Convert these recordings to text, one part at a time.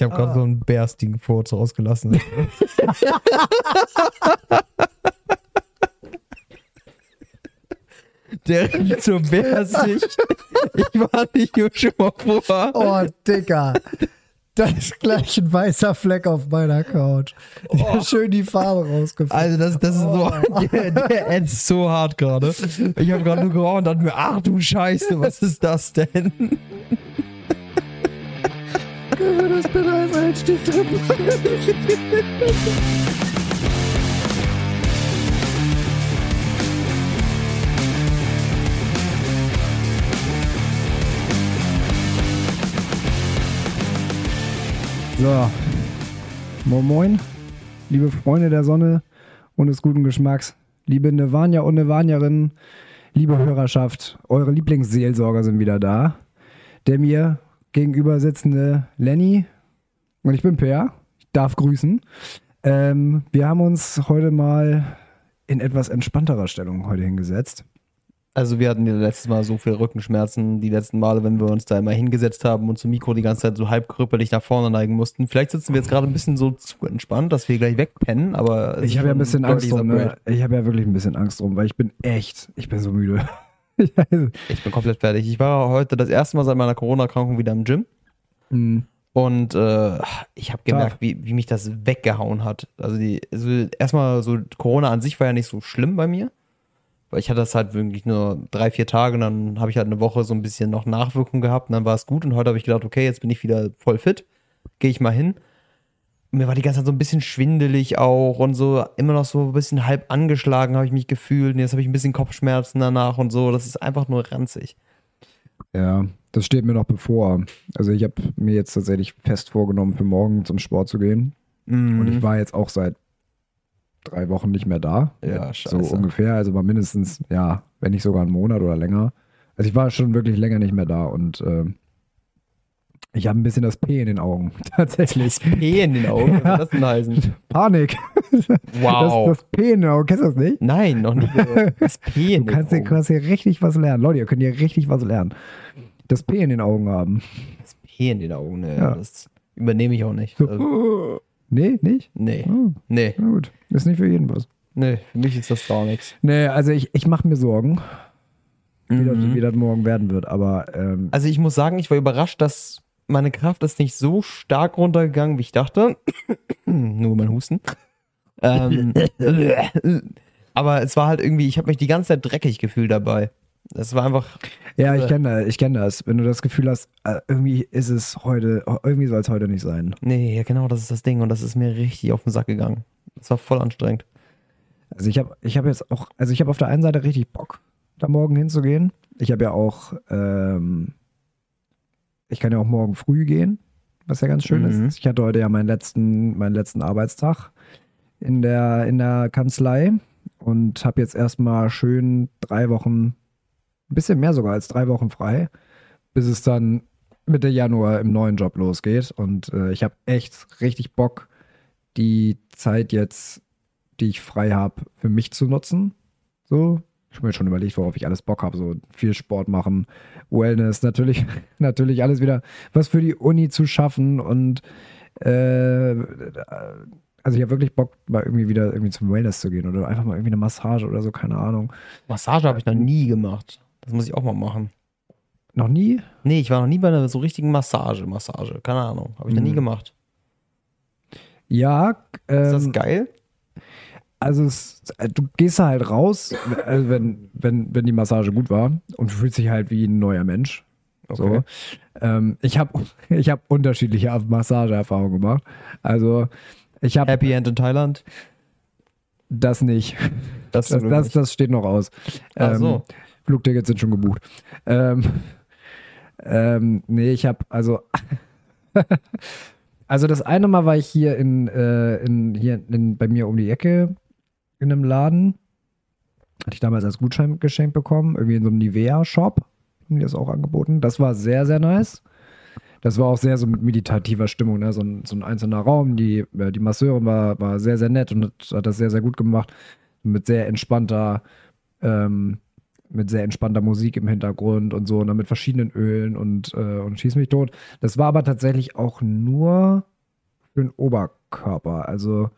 Ich habe gerade so einen Bärsting-Furz rausgelassen. Der riecht so bärsig. Ich war nicht hier schon mal vor. Oh, Digga. Da ist gleich ein weißer Fleck auf meiner Couch. Oh. Schön die Farbe rausgefallen. Also das, das ist so, der, der ätzt so hart gerade. Ich habe gerade nur geraucht und dachte mir, ach du Scheiße, was ist das denn? Als Einstieg drin So, moin moin, liebe Freunde der Sonne und des guten Geschmacks, liebe Nevania und Nevanierinnen, liebe Hörerschaft, eure Lieblingsseelsorger sind wieder da. Der mir gegenüber sitzende Lenny und ich bin Per, ich darf grüßen. Ähm, wir haben uns heute mal in etwas entspannterer Stellung heute hingesetzt. Also wir hatten ja letztes Mal so viel Rückenschmerzen, die letzten Male, wenn wir uns da immer hingesetzt haben und zum Mikro die ganze Zeit so halb krüppelig nach vorne neigen mussten. Vielleicht sitzen wir jetzt gerade ein bisschen so zu entspannt, dass wir gleich wegpennen, aber ich habe ja ein bisschen Angst drum. Ne? Ich habe ja wirklich ein bisschen Angst drum, weil ich bin echt, ich bin so müde. ich bin komplett fertig. Ich war heute das erste Mal seit meiner Corona-Erkrankung wieder im Gym. Mhm. Und äh, ich habe gemerkt, wie, wie mich das weggehauen hat. Also, die, also erstmal so Corona an sich war ja nicht so schlimm bei mir. Weil ich hatte das halt wirklich nur drei, vier Tage und dann habe ich halt eine Woche so ein bisschen noch Nachwirkung gehabt und dann war es gut und heute habe ich gedacht, okay, jetzt bin ich wieder voll fit, gehe ich mal hin. Und mir war die ganze Zeit so ein bisschen schwindelig auch und so immer noch so ein bisschen halb angeschlagen habe ich mich gefühlt und jetzt habe ich ein bisschen Kopfschmerzen danach und so. Das ist einfach nur ranzig. Ja, das steht mir noch bevor. Also ich habe mir jetzt tatsächlich fest vorgenommen, für morgen zum Sport zu gehen. Mhm. Und ich war jetzt auch seit drei Wochen nicht mehr da. Ja, scheiße. So ungefähr. Also war mindestens, ja, wenn nicht sogar einen Monat oder länger. Also ich war schon wirklich länger nicht mehr da und äh, ich habe ein bisschen das P in den Augen, tatsächlich. Das P in den Augen? Was soll das denn heißen? Panik. Wow. Das, das P in den Augen, kennst du das nicht? Nein, noch nicht. Das P in den Augen. Du kannst hier richtig was lernen. Leute, ihr könnt hier richtig was lernen. Das P in den Augen haben. Das P in den Augen, ne? Ja. Das übernehme ich auch nicht. So. Also. Nee, nicht? Nee. Oh. Nee. Na gut, ist nicht für jeden was. Nee, für mich ist das gar nichts. Nee, also ich, ich mache mir Sorgen, wie, mhm. das, wie das morgen werden wird, aber. Ähm, also ich muss sagen, ich war überrascht, dass meine Kraft ist nicht so stark runtergegangen, wie ich dachte. Nur mein Husten. ähm, aber es war halt irgendwie, ich habe mich die ganze Zeit dreckig gefühlt dabei. Das war einfach. Ja, ich kenne ich kenn das. Wenn du das Gefühl hast, äh, irgendwie ist es heute, irgendwie soll es heute nicht sein. Nee, ja, genau, das ist das Ding. Und das ist mir richtig auf den Sack gegangen. Das war voll anstrengend. Also ich habe ich hab jetzt auch, also ich habe auf der einen Seite richtig Bock, da morgen hinzugehen. Ich habe ja auch, ähm, ich kann ja auch morgen früh gehen, was ja ganz schön mhm. ist. Ich hatte heute ja meinen letzten, meinen letzten Arbeitstag in der, in der Kanzlei und habe jetzt erstmal schön drei Wochen ein bisschen mehr sogar als drei Wochen frei, bis es dann Mitte Januar im neuen Job losgeht. Und äh, ich habe echt richtig Bock, die Zeit jetzt, die ich frei habe, für mich zu nutzen. So, ich habe mir schon überlegt, worauf ich alles Bock habe. So viel Sport machen, Wellness, natürlich, natürlich alles wieder was für die Uni zu schaffen und äh, also ich habe wirklich Bock, mal irgendwie wieder irgendwie zum Wellness zu gehen oder einfach mal irgendwie eine Massage oder so, keine Ahnung. Massage habe ich noch nie gemacht. Das muss ich auch mal machen. Noch nie? Nee, ich war noch nie bei einer so richtigen Massage. Massage, keine Ahnung. Habe ich noch nie hm. gemacht. Ja. Ähm, ist das ähm, geil? Also es, äh, du gehst halt raus, also wenn, wenn, wenn die Massage gut war und fühlst dich halt wie ein neuer Mensch. Okay. So. Ähm, ich habe ich hab unterschiedliche Massageerfahrungen gemacht. Also ich habe Happy End in Thailand. Das nicht. Das, das, das, das steht noch aus. Ach so. Flugtickets sind schon gebucht. Ähm, ähm, nee, ich habe also. also das eine Mal war ich hier in, äh, in hier in, bei mir um die Ecke in einem Laden. Hatte ich damals als Gutschein geschenkt bekommen, irgendwie in so einem Nivea-Shop. Haben die das auch angeboten. Das war sehr, sehr nice. Das war auch sehr so mit meditativer Stimmung, ne? so, ein, so ein einzelner Raum. Die, äh, die Masseurin war, war sehr, sehr nett und hat, hat das sehr, sehr gut gemacht. Mit sehr entspannter ähm, mit sehr entspannter Musik im Hintergrund und so, und dann mit verschiedenen Ölen und, äh, und schieß mich tot. Das war aber tatsächlich auch nur für den Oberkörper. Also,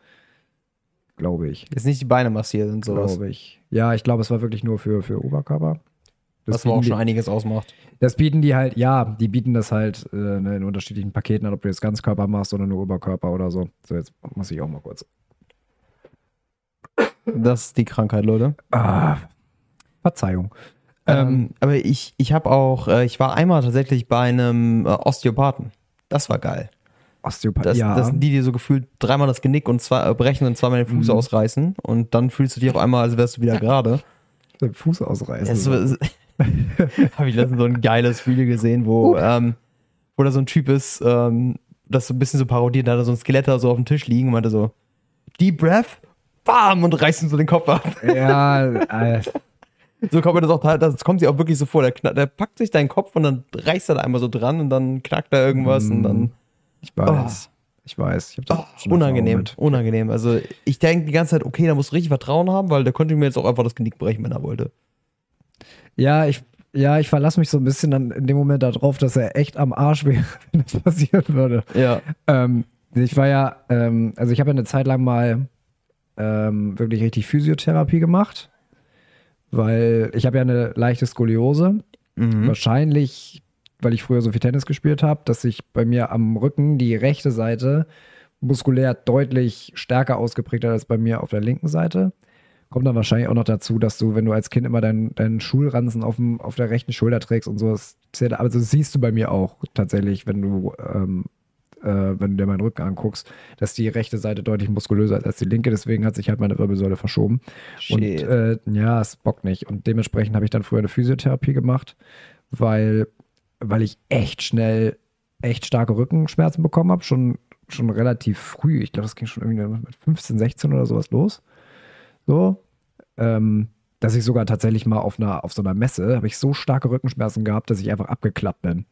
glaube ich. Jetzt nicht die Beine massiert und sowas. Glaube ich. Ja, ich glaube, es war wirklich nur für, für Oberkörper. Das Was auch schon die, einiges ausmacht. Das bieten die halt, ja, die bieten das halt äh, ne, in unterschiedlichen Paketen an, ob du jetzt Ganzkörper machst oder nur Oberkörper oder so. So, jetzt muss ich auch mal kurz. Das ist die Krankheit, Leute. Ah, Verzeihung. Ähm, ähm, aber ich, ich habe auch, äh, ich war einmal tatsächlich bei einem äh, Osteopathen. Das war geil. Osteopath, das, ja. Das sind die, die so gefühlt dreimal das Genick und zwei, äh, brechen und zweimal den Fuß mhm. ausreißen und dann fühlst du dich auf einmal, als wärst du wieder gerade. Den Fuß ausreißen. Das, habe ich letztens so ein geiles Video gesehen, wo, ähm, wo da so ein Typ ist, ähm, das so ein bisschen so parodiert, da hat er so ein Skelett da so auf dem Tisch liegen und meinte so, Deep Breath, bam, und reißt ihm so den Kopf ab. Ja, Alter. So kommt mir das auch, das kommt sich auch wirklich so vor. Der, der packt sich deinen Kopf und dann reißt er da einmal so dran und dann knackt er irgendwas mm, und dann. Ich weiß. Oh. Ich weiß. Ich oh, unangenehm, unangenehm. Also ich denke die ganze Zeit, okay, da musst du richtig Vertrauen haben, weil der konnte mir jetzt auch einfach das Genick brechen, wenn er wollte. Ja, ich, ja, ich verlasse mich so ein bisschen dann in dem Moment darauf, dass er echt am Arsch wäre, wenn das passieren würde. Ja. Ähm, ich war ja, ähm, also ich habe ja eine Zeit lang mal ähm, wirklich richtig Physiotherapie gemacht, weil ich habe ja eine leichte Skoliose. Mhm. Wahrscheinlich, weil ich früher so viel Tennis gespielt habe, dass sich bei mir am Rücken die rechte Seite muskulär deutlich stärker ausgeprägt hat als bei mir auf der linken Seite. Kommt dann wahrscheinlich auch noch dazu, dass du, wenn du als Kind immer deinen, deinen Schulranzen auf, dem, auf der rechten Schulter trägst und so, das, also das siehst du bei mir auch tatsächlich, wenn du, ähm, äh, wenn du dir meinen Rücken anguckst, dass die rechte Seite deutlich muskulöser ist als die linke, deswegen hat sich halt meine Wirbelsäule verschoben. Shit. Und äh, ja, es bockt nicht. Und dementsprechend habe ich dann früher eine Physiotherapie gemacht, weil, weil ich echt schnell echt starke Rückenschmerzen bekommen habe, schon, schon relativ früh. Ich glaube, das ging schon irgendwie mit 15, 16 oder sowas los. So. Ähm, dass ich sogar tatsächlich mal auf einer auf so einer Messe habe ich so starke Rückenschmerzen gehabt, dass ich einfach abgeklappt bin.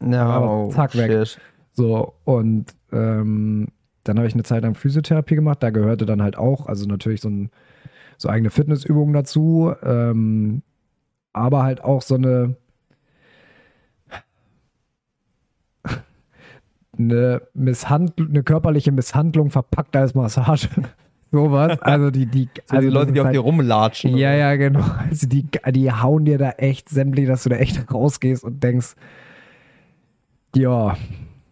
Ja, no, zack weg. Shit. So und ähm, dann habe ich eine Zeit lang Physiotherapie gemacht. Da gehörte dann halt auch, also natürlich so, ein, so eigene Fitnessübungen dazu, ähm, aber halt auch so eine eine, Misshandl eine körperliche Misshandlung verpackt als Massage. Sowas. Also die, die, so also die Leute, die auf halt, dir rumlatschen. Ja, ja, genau. Also die, die hauen dir da echt sämtlich, dass du da echt rausgehst und denkst, ja,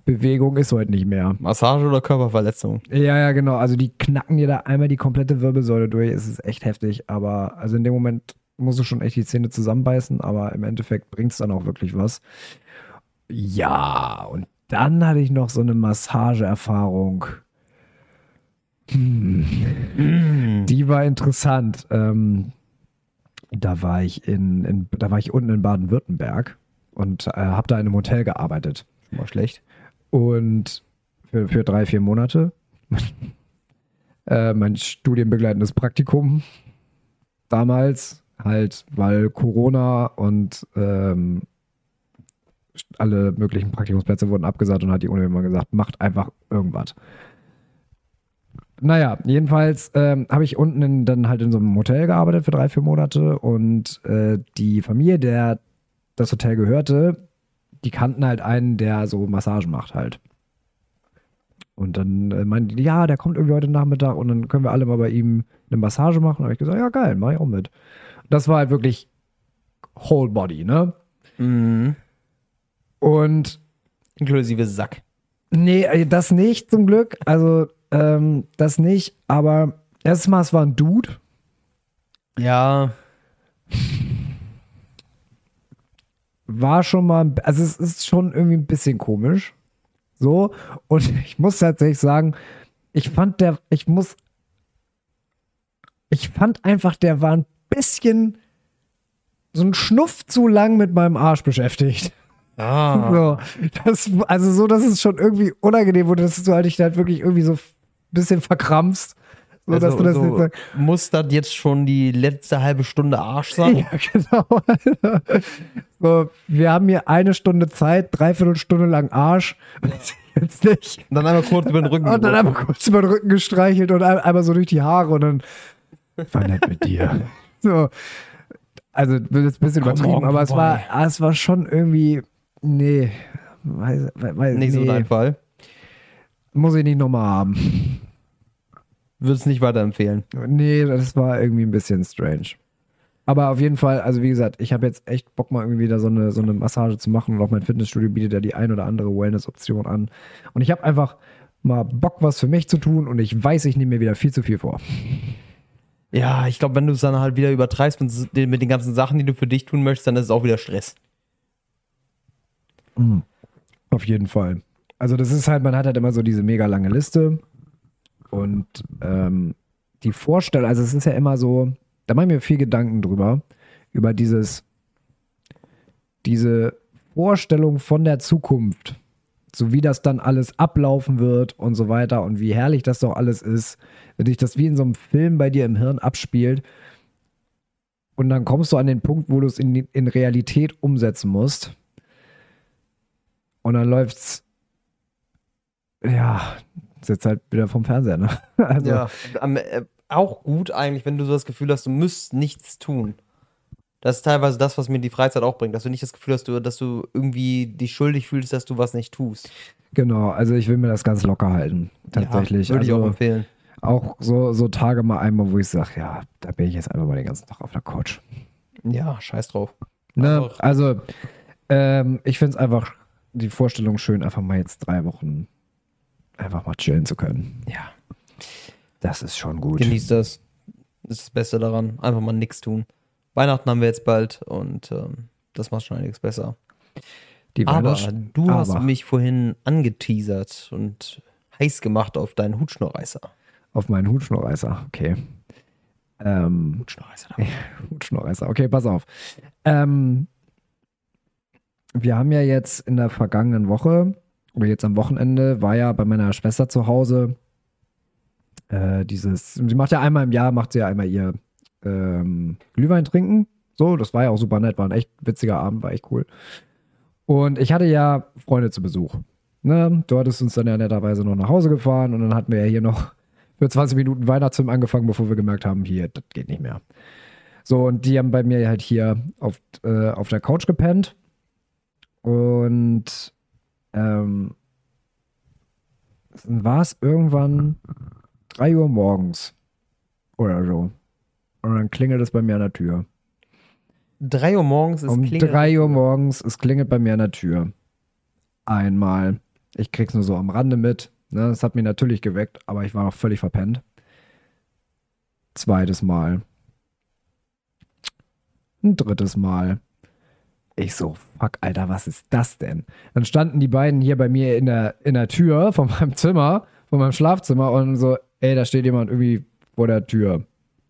Bewegung ist heute nicht mehr. Massage oder Körperverletzung? Ja, ja, genau. Also die knacken dir da einmal die komplette Wirbelsäule durch. Es ist echt heftig. Aber also in dem Moment musst du schon echt die Zähne zusammenbeißen, aber im Endeffekt bringt es dann auch wirklich was. Ja, und dann hatte ich noch so eine Massageerfahrung. Hm. Die war interessant. Ähm, da war ich in, in, da war ich unten in Baden-Württemberg und äh, habe da in einem Hotel gearbeitet. War schlecht. Und für, für drei, vier Monate. äh, mein studienbegleitendes Praktikum damals halt, weil Corona und ähm, alle möglichen Praktikumsplätze wurden abgesagt und hat die Uni immer gesagt, macht einfach irgendwas. Naja, jedenfalls ähm, habe ich unten in, dann halt in so einem Hotel gearbeitet für drei, vier Monate und äh, die Familie, der das Hotel gehörte, die kannten halt einen, der so Massagen macht halt. Und dann äh, meinten die, ja, der kommt irgendwie heute Nachmittag und dann können wir alle mal bei ihm eine Massage machen. Da habe ich gesagt, ja geil, mach ich auch mit. Das war halt wirklich Whole Body, ne? Mhm. Und inklusive Sack. Nee, äh, das nicht zum Glück. Also ähm, das nicht, aber erstmal, es war ein Dude. Ja. War schon mal, also es ist schon irgendwie ein bisschen komisch. So. Und ich muss tatsächlich sagen, ich fand der, ich muss, ich fand einfach, der war ein bisschen so ein Schnuff zu lang mit meinem Arsch beschäftigt. Ah. So, das, also so, dass es schon irgendwie unangenehm wurde, dass du halt dich halt wirklich irgendwie so bisschen verkrampfst. So, also, dass du das so jetzt muss das jetzt schon die letzte halbe Stunde Arsch sein? Ja, genau. so, wir haben hier eine Stunde Zeit, dreiviertel Stunde lang Arsch. Jetzt nicht. Und dann einmal kurz über den Rücken. Und dann einmal kurz über den Rücken gestreichelt und einmal so durch die Haare und dann war nett mit dir. So. Also, das ist ein bisschen übertrieben, aber es war, es war schon irgendwie, nee, weiß, weiß, nicht nee. so dein Fall. Muss ich nicht nochmal haben. Würde es nicht weiterempfehlen. Nee, das war irgendwie ein bisschen strange. Aber auf jeden Fall, also wie gesagt, ich habe jetzt echt Bock, mal irgendwie da so eine, so eine Massage zu machen und auch mein Fitnessstudio bietet ja die ein oder andere Wellness-Option an. Und ich habe einfach mal Bock, was für mich zu tun und ich weiß, ich nehme mir wieder viel zu viel vor. Ja, ich glaube, wenn du es dann halt wieder übertreibst mit, mit, den ganzen Sachen, die du für dich tun möchtest, dann ist es auch wieder Stress. Mhm. Auf jeden Fall. Also das ist halt, man hat halt immer so diese mega lange Liste und ähm, die Vorstellung, also es ist ja immer so, da mache ich mir viel Gedanken drüber, über dieses, diese Vorstellung von der Zukunft, so wie das dann alles ablaufen wird und so weiter und wie herrlich das doch alles ist, wenn sich das wie in so einem Film bei dir im Hirn abspielt. Und dann kommst du an den Punkt, wo du es in, in Realität umsetzen musst. Und dann läuft's ja, jetzt halt wieder vom Fernseher, ne? Also, ja, äh, auch gut eigentlich, wenn du so das Gefühl hast, du müsst nichts tun. Das ist teilweise das, was mir die Freizeit auch bringt, dass du nicht das Gefühl hast, dass du irgendwie dich schuldig fühlst, dass du was nicht tust. Genau, also ich will mir das ganz locker halten, tatsächlich. Ja, würde also, ich auch empfehlen. Auch so, so Tage mal einmal, wo ich sage, ja, da bin ich jetzt einfach mal den ganzen Tag auf der Couch. Ja, scheiß drauf. Ne? Also, ähm, ich finde es einfach die Vorstellung schön, einfach mal jetzt drei Wochen einfach mal chillen zu können. Ja. Das ist schon gut. Genießt das. Das ist das Beste daran. Einfach mal nichts tun. Weihnachten haben wir jetzt bald und ähm, das macht schon einiges besser. Die Aber du Aber. hast mich vorhin angeteasert und heiß gemacht auf deinen Hutschnurreißer. Auf meinen Hutschnurreißer, okay. Ähm, Hutschnurreißer. Hutschnurreißer, okay, pass auf. Ähm, wir haben ja jetzt in der vergangenen Woche oder jetzt am Wochenende war ja bei meiner Schwester zu Hause äh, dieses, sie macht ja einmal im Jahr, macht sie ja einmal ihr ähm, Glühwein trinken. So, das war ja auch super nett, war ein echt witziger Abend, war echt cool. Und ich hatte ja Freunde zu Besuch. Ne? Du hattest uns dann ja netterweise noch nach Hause gefahren und dann hatten wir ja hier noch für 20 Minuten Weihnachtsfilm angefangen, bevor wir gemerkt haben, hier, das geht nicht mehr. So, und die haben bei mir halt hier auf, äh, auf der Couch gepennt. Und ähm, war es irgendwann 3 Uhr morgens oder so. Und dann klingelt es bei mir an der Tür. 3 Uhr morgens ist Um 3 Uhr morgens, es klingelt bei mir an der Tür. Einmal. Ich krieg's nur so am Rande mit. Ne? Das hat mich natürlich geweckt, aber ich war noch völlig verpennt. Zweites Mal. Ein drittes Mal. Ich so, fuck, Alter, was ist das denn? Dann standen die beiden hier bei mir in der, in der Tür von meinem Zimmer, von meinem Schlafzimmer und so, ey, da steht jemand irgendwie vor der Tür.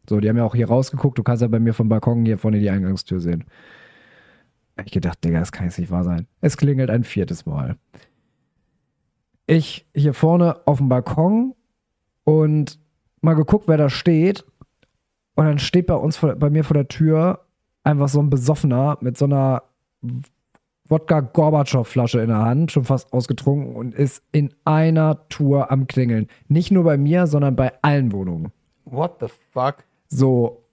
So, die haben ja auch hier rausgeguckt, du kannst ja bei mir vom Balkon hier vorne die Eingangstür sehen. Ich gedacht, Digga, das kann jetzt nicht wahr sein. Es klingelt ein viertes Mal. Ich hier vorne auf dem Balkon und mal geguckt, wer da steht. Und dann steht bei uns, bei mir vor der Tür einfach so ein Besoffener mit so einer Wodka-Gorbatschow-Flasche in der Hand, schon fast ausgetrunken und ist in einer Tour am Klingeln. Nicht nur bei mir, sondern bei allen Wohnungen. What the fuck? So.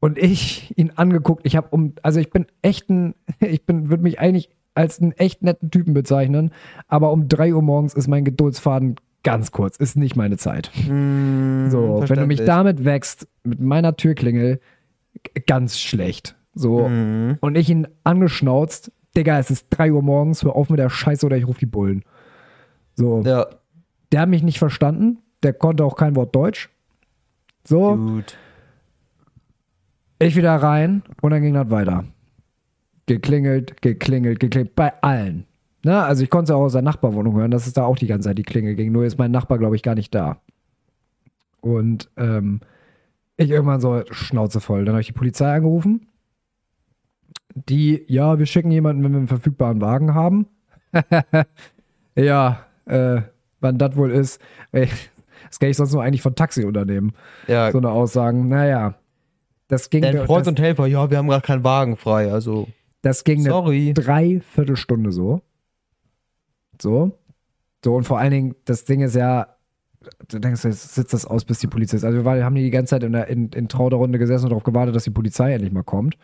Und ich ihn angeguckt, ich habe um, also ich bin echt ein, ich bin, würde mich eigentlich als einen echt netten Typen bezeichnen, aber um 3 Uhr morgens ist mein Geduldsfaden ganz kurz, ist nicht meine Zeit. Mm, so, wenn du mich damit wächst, mit meiner Türklingel, ganz schlecht. So. Mhm. Und ich ihn angeschnauzt, Digga, es ist 3 Uhr morgens, hör auf mit der Scheiße oder ich rufe die Bullen. So. Ja. Der hat mich nicht verstanden, der konnte auch kein Wort Deutsch. So. Gut. Ich wieder rein und dann ging das weiter. Geklingelt, geklingelt, geklingelt. Bei allen. Ne? Also ich konnte es auch aus der Nachbarwohnung hören, dass es da auch die ganze Zeit die Klingel ging. Nur ist mein Nachbar, glaube ich, gar nicht da. Und ähm, ich irgendwann so Schnauze voll. Dann habe ich die Polizei angerufen die, ja, wir schicken jemanden, wenn wir einen verfügbaren Wagen haben. ja, äh, wann das wohl ist. Ey, das kenne ich sonst nur eigentlich von Taxiunternehmen. Ja. So eine Aussagen. Naja. Das ging. Dein Freund das, und Helfer, ja, wir haben gerade keinen Wagen frei, also. Das ging Sorry. eine Dreiviertelstunde so. So. So, und vor allen Dingen, das Ding ist ja, du denkst, jetzt sitzt das aus, bis die Polizei ist. Also wir haben die ganze Zeit in, der, in, in Trau der Runde gesessen und darauf gewartet, dass die Polizei endlich mal kommt.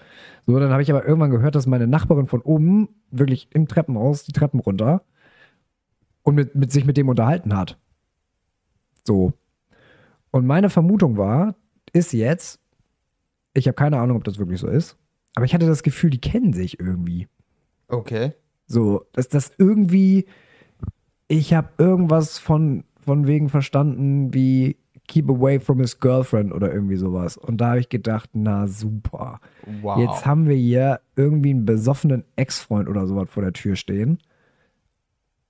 So, dann habe ich aber irgendwann gehört, dass meine Nachbarin von oben wirklich im Treppenhaus die Treppen runter und mit, mit sich mit dem unterhalten hat. So. Und meine Vermutung war, ist jetzt, ich habe keine Ahnung, ob das wirklich so ist, aber ich hatte das Gefühl, die kennen sich irgendwie. Okay. So, dass das irgendwie, ich habe irgendwas von, von wegen verstanden, wie keep away from his girlfriend oder irgendwie sowas. Und da habe ich gedacht, na super. Wow. Jetzt haben wir hier irgendwie einen besoffenen Ex-Freund oder sowas vor der Tür stehen.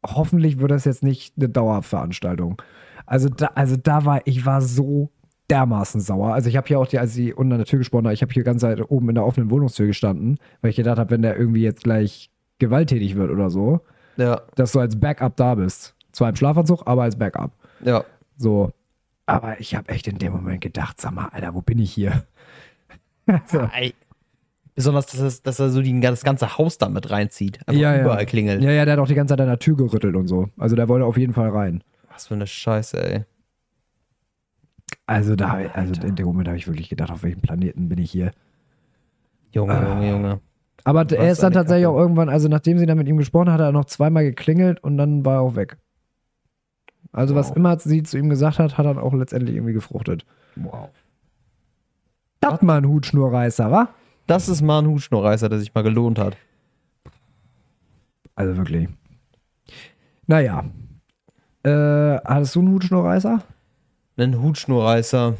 Hoffentlich wird das jetzt nicht eine Dauerveranstaltung. Also da, also da war, ich war so dermaßen sauer. Also ich habe hier auch, die, als sie unten an der Tür gesprochen hat, ich habe hier ganz Zeit oben in der offenen Wohnungstür gestanden, weil ich gedacht habe, wenn der irgendwie jetzt gleich gewalttätig wird oder so, Ja. dass du als Backup da bist. Zwar im Schlafanzug, aber als Backup. Ja. So. Aber ich habe echt in dem Moment gedacht, sag mal, Alter, wo bin ich hier? so. Ei. Besonders, dass, es, dass er so die, das ganze Haus da mit reinzieht. Einfach Ja, ja. überall klingelt. Ja, ja, der hat auch die ganze Zeit an der Tür gerüttelt und so. Also der wollte auf jeden Fall rein. Was für eine Scheiße, ey. Also da, also in dem Moment habe ich wirklich gedacht, auf welchem Planeten bin ich hier? Junge, Ah. Junge, Junge. Aber er ist dann tatsächlich Kacke. auch irgendwann, also nachdem sie dann mit ihm gesprochen hat, hat er noch zweimal geklingelt und dann war er auch weg. Also was Wow. immer sie zu ihm gesagt hat, hat dann auch letztendlich irgendwie gefruchtet. Wow. Das mal ein Hutschnurreißer, wa? Das ist mal ein Hutschnurreißer, der sich mal gelohnt hat. Also wirklich. Naja. Äh, hattest du einen Hutschnurreißer? Einen Hutschnurreißer.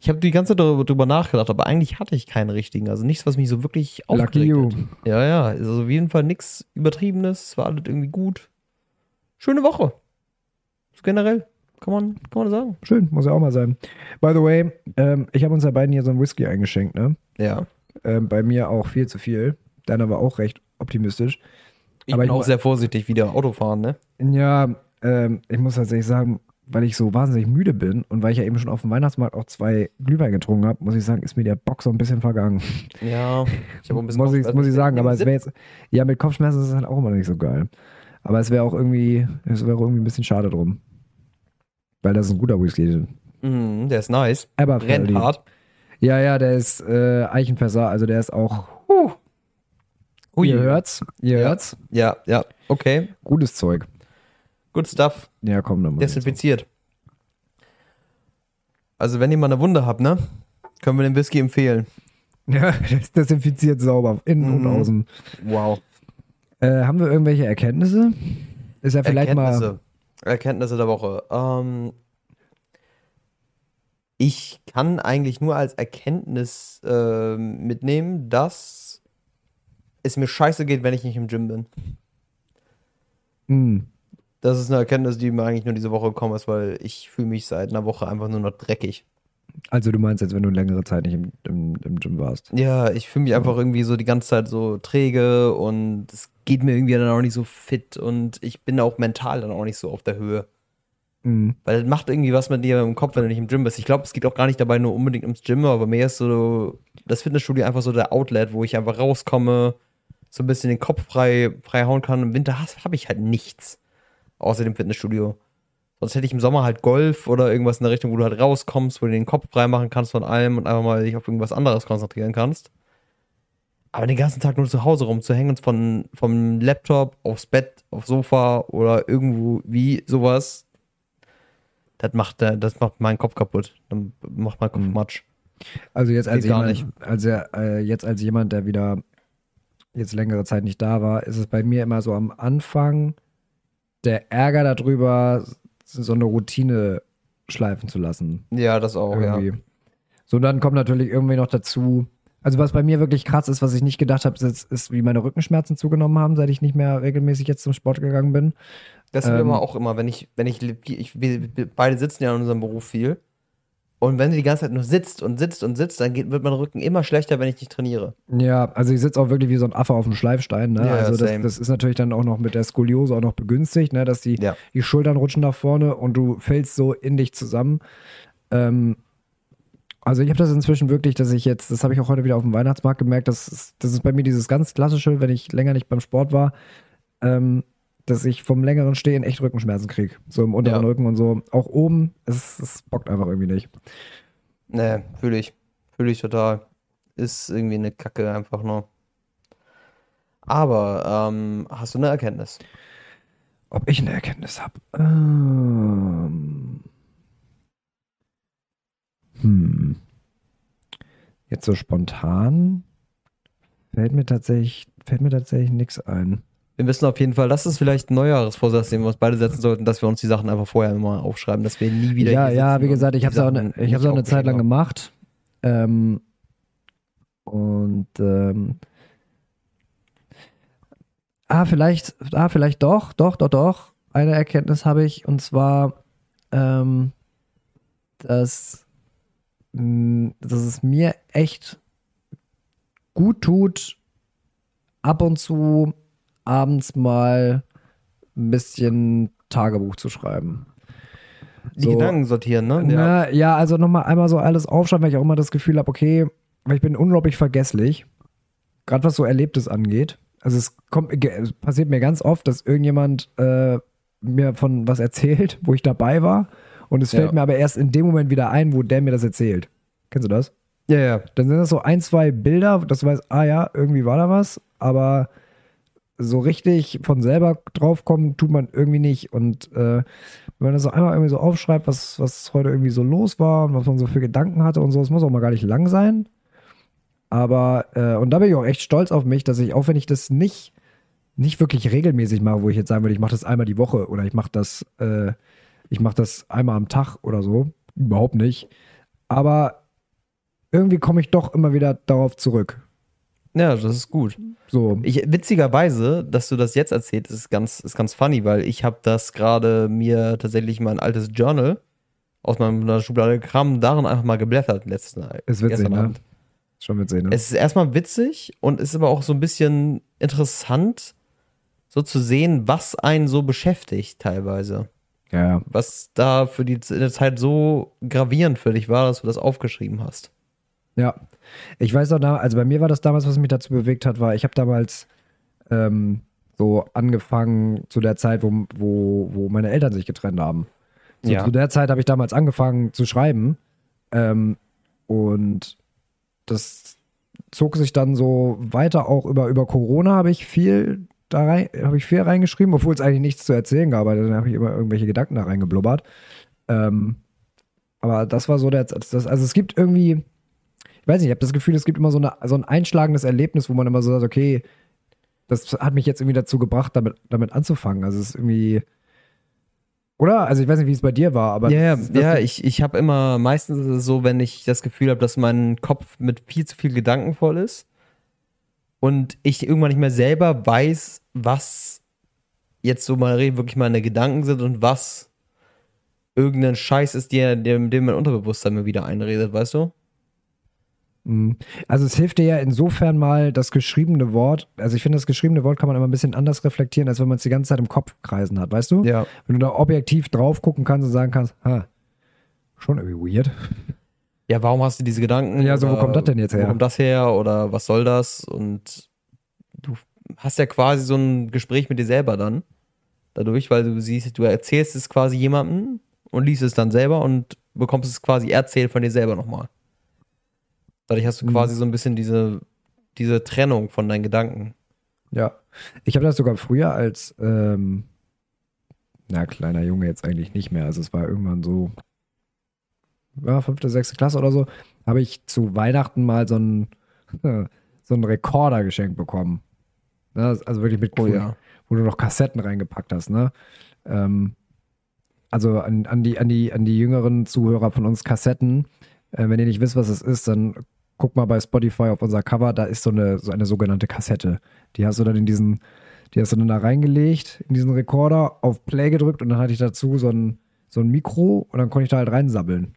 Ich habe die ganze Zeit darüber, drüber nachgedacht, aber eigentlich hatte ich keinen richtigen. Also nichts, was mich so wirklich Lucky aufgeregt you. hat. Ja, ja. Also auf jeden Fall nichts Übertriebenes. Es war alles irgendwie gut. Schöne Woche. So generell. Kann man, kann man sagen. Schön, muss ja auch mal sein. By the way, ähm, ich habe uns ja beiden hier so einen Whisky eingeschenkt, ne? Ja. Ähm, bei mir auch viel zu viel. Deiner war auch recht optimistisch. Ich Aber bin ich auch sehr vorsichtig wieder Autofahren, ne? Ja, ähm, ich muss tatsächlich sagen, weil ich so wahnsinnig müde bin und weil ich ja eben schon auf dem Weihnachtsmarkt auch zwei Glühwein getrunken habe, muss ich sagen, ist mir der Bock so ein bisschen vergangen. Ja. Ich habe ein bisschen muss, ich, muss ich sagen, aber es wäre jetzt, ja, mit Kopfschmerzen ist es halt auch immer nicht so geil. Aber es wäre auch irgendwie, es wäre irgendwie ein bisschen schade drum. Weil das ist ein guter Whisky. Mhm, der ist nice. Aber Brennt hart. Ja, ja, der ist äh, Eichenfässer, also der ist auch, Ui. ihr hört's, ihr Ja. hört's, Ja, ja. Okay. gutes Zeug. Good stuff. Ja, komm, dann mal. Desinfiziert. Also, wenn ihr mal eine Wunde habt, ne? Können wir den Whisky empfehlen. Ja, das desinfiziert sauber, innen und Mhm. außen. Wow. Äh, haben wir irgendwelche Erkenntnisse? Ist ja vielleicht mal. Erkenntnisse. Erkenntnisse der Woche. Ähm, ich kann eigentlich nur als Erkenntnis ähm, mitnehmen, dass es mir scheiße geht, wenn ich nicht im Gym bin. Hm. Das ist eine Erkenntnis, die mir eigentlich nur diese Woche gekommen ist, weil ich fühle mich seit einer Woche einfach nur noch dreckig. Also du meinst jetzt, wenn du längere Zeit nicht im, im, im Gym warst. Ja, ich fühle mich einfach irgendwie so die ganze Zeit so träge und es geht mir irgendwie dann auch nicht so fit und ich bin auch mental dann auch nicht so auf der Höhe. Hm. Weil das macht irgendwie was mit dir im Kopf, wenn du nicht im Gym bist. Ich glaube, es geht auch gar nicht dabei nur unbedingt ums Gym, aber bei mir ist so das Fitnessstudio einfach so der Outlet, wo ich einfach rauskomme, so ein bisschen den Kopf frei, frei hauen kann. Im Winter habe ich halt nichts außer dem Fitnessstudio. Sonst hätte ich im Sommer halt Golf oder irgendwas in der Richtung, wo du halt rauskommst, wo du den Kopf frei machen kannst von allem und einfach mal dich auf irgendwas anderes konzentrieren kannst. Aber den ganzen Tag nur zu Hause rumzuhängen und von, vom Laptop aufs Bett, aufs Sofa oder irgendwo wie sowas, das macht, äh, das macht meinen Kopf kaputt. Dann macht mein Kopf Mhm. Matsch. Also jetzt als Geht jemand, als er, äh, jetzt als jemand, der wieder jetzt längere Zeit nicht da war, ist es bei mir immer so am Anfang der Ärger darüber, so eine Routine schleifen zu lassen. Ja, das auch, ja. irgendwie. So, und dann kommt natürlich irgendwie noch dazu, also was bei mir wirklich krass ist, was ich nicht gedacht habe, ist, ist, wie meine Rückenschmerzen zugenommen haben, seit ich nicht mehr regelmäßig jetzt zum Sport gegangen bin. Das Ähm, immer auch immer, wenn ich, wenn ich, ich, wir, beide sitzen ja in unserem Beruf viel. Und wenn du die ganze Zeit nur sitzt und sitzt und sitzt, dann geht, wird mein Rücken immer schlechter, wenn ich nicht trainiere. Ja, also ich sitze auch wirklich wie so ein Affe auf dem Schleifstein. Ne? Ja, also das, das ist natürlich dann auch noch mit der Skoliose auch noch begünstigt, ne? dass die, Ja. die Schultern rutschen nach vorne und du fällst so in dich zusammen. Ähm, also ich habe das inzwischen wirklich, dass ich jetzt, das habe ich auch heute wieder auf dem Weihnachtsmarkt gemerkt, das ist, das ist bei mir dieses ganz klassische, wenn ich länger nicht beim Sport war, ähm, dass ich vom längeren Stehen echt Rückenschmerzen kriege. So im unteren Ja. Rücken und so. Auch oben, es, es bockt einfach irgendwie nicht. Nee, fühle ich. Fühle ich total. Ist irgendwie eine Kacke einfach nur. Aber, ähm, hast du eine Erkenntnis? ob ich eine Erkenntnis habe. Ähm, hm. Jetzt so spontan fällt mir tatsächlich, fällt mir tatsächlich nichts ein. Wir wissen auf jeden Fall, das ist vielleicht ein Neujahresvorsatz, den wir uns beide setzen sollten, dass wir uns die Sachen einfach vorher immer aufschreiben, dass wir nie wieder. Ja, ja, wie gesagt, ich habe es auch, ne, ich hab's auch eine Zeit lang gemacht. Ähm, und ähm, ah, vielleicht, ah, vielleicht doch, doch, doch, doch. Eine Erkenntnis habe ich und zwar, ähm, dass, dass es mir echt gut tut, ab und zu abends mal ein bisschen Tagebuch zu schreiben. Die so, Gedanken sortieren, ne? Na, ja, also nochmal einmal so alles aufschreiben, weil ich auch immer das Gefühl habe, okay, weil ich bin unglaublich vergesslich, gerade was so Erlebtes angeht. Also es kommt, es passiert mir ganz oft, dass irgendjemand äh, mir von was erzählt, wo ich dabei war. Und es fällt ja. mir aber erst in dem Moment wieder ein, wo der mir das erzählt. Kennst du das? Ja, ja. Dann sind das so ein, zwei Bilder, dass du weißt, ah ja, irgendwie war da was, aber so richtig von selber draufkommen tut man irgendwie nicht. Und äh, wenn man das so einmal irgendwie so aufschreibt, was, was heute irgendwie so los war und was man so für Gedanken hatte und so, es muss auch mal gar nicht lang sein. Aber, äh, und da bin ich auch echt stolz auf mich, dass ich, auch wenn ich das nicht, nicht wirklich regelmäßig mache, wo ich jetzt sagen würde, ich mache das einmal die Woche oder ich mache das, äh, ich mache das einmal am Tag oder so, überhaupt nicht. Aber irgendwie komme ich doch immer wieder darauf zurück. Ja, das ist gut. So. Ich, witzigerweise, dass du das jetzt erzählst, ist ganz, ist ganz funny, weil ich habe das gerade mir tatsächlich mein altes Journal aus meiner Schublade Kram darin einfach mal geblättert letzten Ist witzig, ne? Abend. Schon witzig, ne? Es ist erstmal witzig und ist aber auch so ein bisschen interessant, so zu sehen, was einen so beschäftigt teilweise. Ja. Was da für die Zeit so gravierend für dich war, dass du das aufgeschrieben hast. Ja. Ich weiß auch, also bei mir war das damals, was mich dazu bewegt hat, war, ich habe damals ähm, so angefangen zu der Zeit, wo, wo, wo meine Eltern sich getrennt haben. So, ja. Zu der Zeit habe ich damals angefangen zu schreiben. Ähm, und das zog sich dann so weiter auch über, über Corona habe ich viel da rein, habe ich viel reingeschrieben, obwohl es eigentlich nichts zu erzählen gab, dann habe ich immer irgendwelche Gedanken da reingeblubbert. Ähm, aber das war so der, das, also es gibt irgendwie, ich weiß nicht, ich habe das Gefühl, es gibt immer so, eine, so ein einschlagendes Erlebnis, wo man immer so sagt, okay, das hat mich jetzt irgendwie dazu gebracht, damit, damit anzufangen. Also es ist irgendwie. Oder? Also ich weiß nicht, wie es bei dir war, aber. Ja, das, das ja, ich, ich habe immer, meistens so, wenn ich das Gefühl habe, dass mein Kopf mit viel zu viel Gedanken voll ist und ich irgendwann nicht mehr selber weiß, was jetzt so mal wirklich meine Gedanken sind und was irgendein Scheiß ist, der, dem, dem mein Unterbewusstsein mir wieder einredet, weißt du? Mhm. Also es hilft dir ja insofern mal das geschriebene Wort. Also ich finde, das geschriebene Wort kann man immer ein bisschen anders reflektieren, als wenn man es die ganze Zeit im Kopf kreisen hat, weißt du? Ja. Wenn du da objektiv drauf gucken kannst und sagen kannst, ha, schon irgendwie weird. Ja, warum hast du diese Gedanken? Ja, so, wo kommt das denn jetzt her? Wo kommt das her oder was soll das? Und du hast ja quasi so ein Gespräch mit dir selber dann. Dadurch, weil du siehst, du erzählst es quasi jemandem und liest es dann selber und bekommst es quasi erzählt von dir selber nochmal. Dadurch hast du mhm. quasi so ein bisschen diese, diese Trennung von deinen Gedanken. Ja, ich habe das sogar früher als, ähm, na, kleiner Junge jetzt eigentlich nicht mehr. Also es war irgendwann so, ja, fünfte, sechste Klasse oder so, habe ich zu Weihnachten mal so einen, so einen Rekorder geschenkt bekommen. Ne? Also wirklich mit, oh, ja. wo du noch Kassetten reingepackt hast, ne? Ähm, also an, an, die, an, die, an die jüngeren Zuhörer von uns Kassetten, äh, wenn ihr nicht wisst, was es ist, dann guck mal bei Spotify auf unser Cover, da ist so eine, so eine sogenannte Kassette. Die hast du dann in diesen, die hast du dann da reingelegt, in diesen Rekorder, auf Play gedrückt und dann hatte ich dazu so ein, so ein Mikro und dann konnte ich da halt reinsabbeln.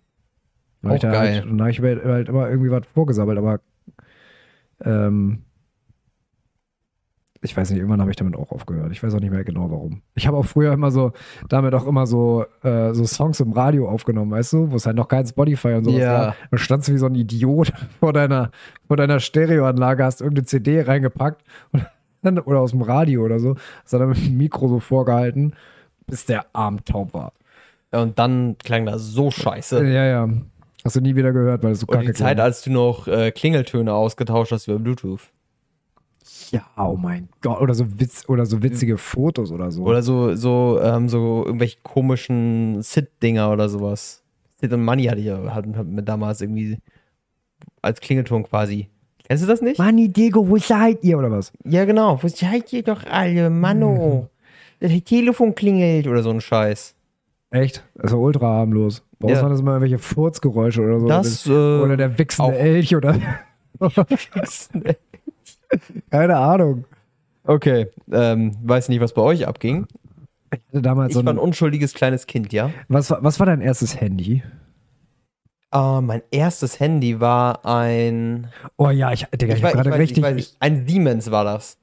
Auch da geil. Halt, dann habe ich halt immer irgendwie was vorgesabbelt, aber ähm, ich weiß nicht, irgendwann habe ich damit auch aufgehört. Ich weiß auch nicht mehr genau warum. Ich habe auch früher immer so, damit auch immer so, äh, so Songs im Radio aufgenommen, weißt du, wo es halt noch kein Spotify und sowas ja. war. Da standst du wie so ein Idiot vor deiner, vor deiner Stereoanlage, hast irgendeine CD reingepackt und dann, oder aus dem Radio oder so, hast dann mit dem Mikro so vorgehalten, bis der Arm taub war. Ja, und dann klang das so scheiße. Ja, ja. Hast du nie wieder gehört, weil es so kacke Und die Zeit, klang. als du noch äh, Klingeltöne ausgetauscht hast über Bluetooth. Ja, oh mein Gott. Oder so Witz oder so witzige Fotos oder so. Oder so, so, ähm, so irgendwelche komischen Sit-Dinger oder sowas. Sit und Money hatte ich ja hatten wir damals irgendwie als Klingelton quasi. Kennst du das nicht? Manni, Diego, wo seid ihr oder was? Ja, genau. Wo seid ihr doch alle? Mano. Das Telefon klingelt oder so ein Scheiß. Echt? Das ist ja ultra harmlos. Uns Ja. waren das immer irgendwelche Furzgeräusche oder so. Das, äh, oder der wichsende. Elch oder. Keine Ahnung. okay. Ähm, weiß nicht, was bei euch abging. Ich hatte damals Ich so war ein ein, unschuldiges kleines Kind, ja. was, war- was war dein erstes Handy? Äh, mein erstes Handy war ein. Oh ja, ich, Digga, ich, Ich, weiß, hab ich, gerade richtig. ich weiß, ein Siemens war das.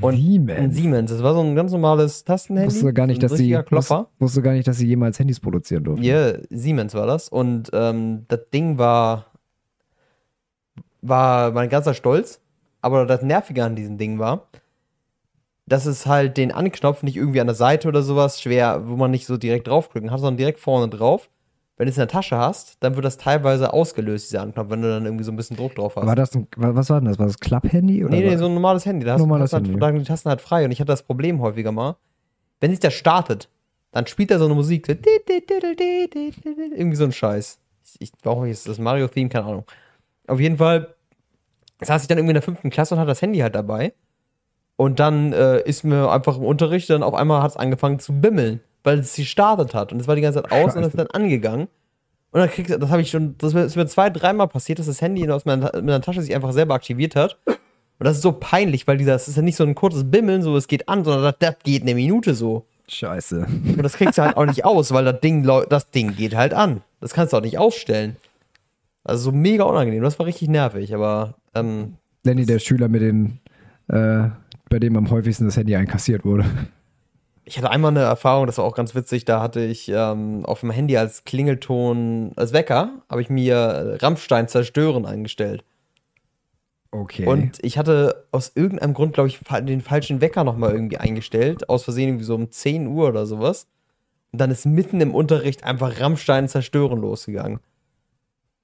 Und Siemens. Siemens. Das war so ein ganz normales Tastenhandy. Wusste gar nicht, dass sie wusste, wusste gar nicht, dass sie jemals Handys produzieren durften. Ja, Siemens war das. Und ähm, das Ding war, war mein ganzer Stolz. Aber das Nervige an diesem Ding war, dass es halt den Anknopf nicht irgendwie an der Seite oder sowas schwer, wo man nicht so direkt draufdrücken kann, sondern direkt vorne drauf. Wenn du es in der Tasche hast, dann wird das teilweise ausgelöst, dieser Anknopf, wenn du dann irgendwie so ein bisschen Druck drauf hast. War das ein, wa- was war denn das? War das oder Nee, nee, so ein normales Handy. Da hast Normales du Handy. halt, da die Tasten halt frei. Und ich hatte das Problem häufiger mal. Wenn sich das startet, dann spielt er so eine Musik. So irgendwie so ein Scheiß. Ich, brauche jetzt das Mario-Theme, keine Ahnung. Auf jeden Fall saß ich dann irgendwie in der fünften Klasse und hatte das Handy halt dabei. Und dann äh, ist mir einfach im Unterricht, dann auf einmal hat es angefangen zu bimmeln, weil es gestartet hat. Und es war die ganze Zeit aus und es ist dann angegangen. Und dann kriegst du, das habe ich schon, das ist mir zwei, dreimal passiert, dass das Handy aus meiner, meiner Tasche sich einfach selber aktiviert hat. Und das ist so peinlich, weil dieser, das ist ja nicht so ein kurzes Bimmeln, so es geht an, sondern das, das geht eine Minute so. Scheiße. Und das kriegst du halt auch nicht aus, weil das Ding, das Ding geht halt an. Das kannst du auch nicht ausstellen. Also so mega unangenehm. Das war richtig nervig, aber ähm, Lenny, der Schüler mit den, äh, bei dem am häufigsten das Handy einkassiert wurde. Ich hatte einmal eine Erfahrung, das war auch ganz witzig, da hatte ich ähm, auf dem Handy als Klingelton, als Wecker, habe ich mir äh, Rammstein zerstören eingestellt. Okay. Und ich hatte aus irgendeinem Grund, glaube ich, den falschen Wecker nochmal irgendwie eingestellt. Aus Versehen irgendwie so um 10 Uhr oder sowas. Und dann ist mitten im Unterricht einfach Rammstein zerstören losgegangen.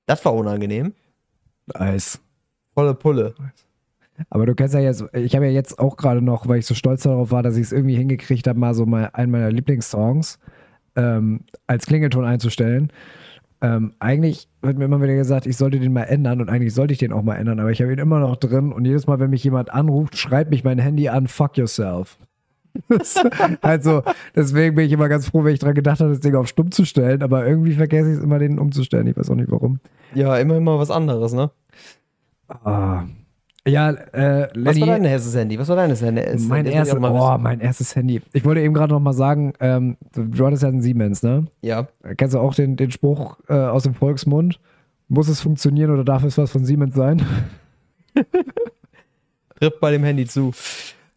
Das war unangenehm. Eis. Volle Pulle. Aber du kennst ja jetzt, ich habe ja jetzt auch gerade noch, weil ich so stolz darauf war, dass ich es irgendwie hingekriegt habe, mal so mal einen meiner Lieblingssongs ähm, als Klingelton einzustellen. Ähm, eigentlich wird mir immer wieder gesagt, ich sollte den mal ändern und eigentlich sollte ich den auch mal ändern, aber ich habe ihn immer noch drin und jedes Mal, wenn mich jemand anruft, schreibt mich mein Handy an, fuck yourself. also, deswegen bin ich immer ganz froh, wenn ich dran gedacht habe, das Ding auf stumm zu stellen, aber irgendwie vergesse ich es immer, den umzustellen. Ich weiß auch nicht warum. Ja, immer immer was anderes, ne? Ah. Ja, äh, Was Lenny, war dein erstes Handy? Was war deines Handy? mein erstes, mal oh, mein erstes Handy. Ich wollte eben gerade noch mal sagen, ähm, du, du hattest ja einen Siemens, ne? Ja. Kennst du auch den, den Spruch äh, aus dem Volksmund? Muss es funktionieren oder darf es was von Siemens sein? Trifft bei dem Handy zu.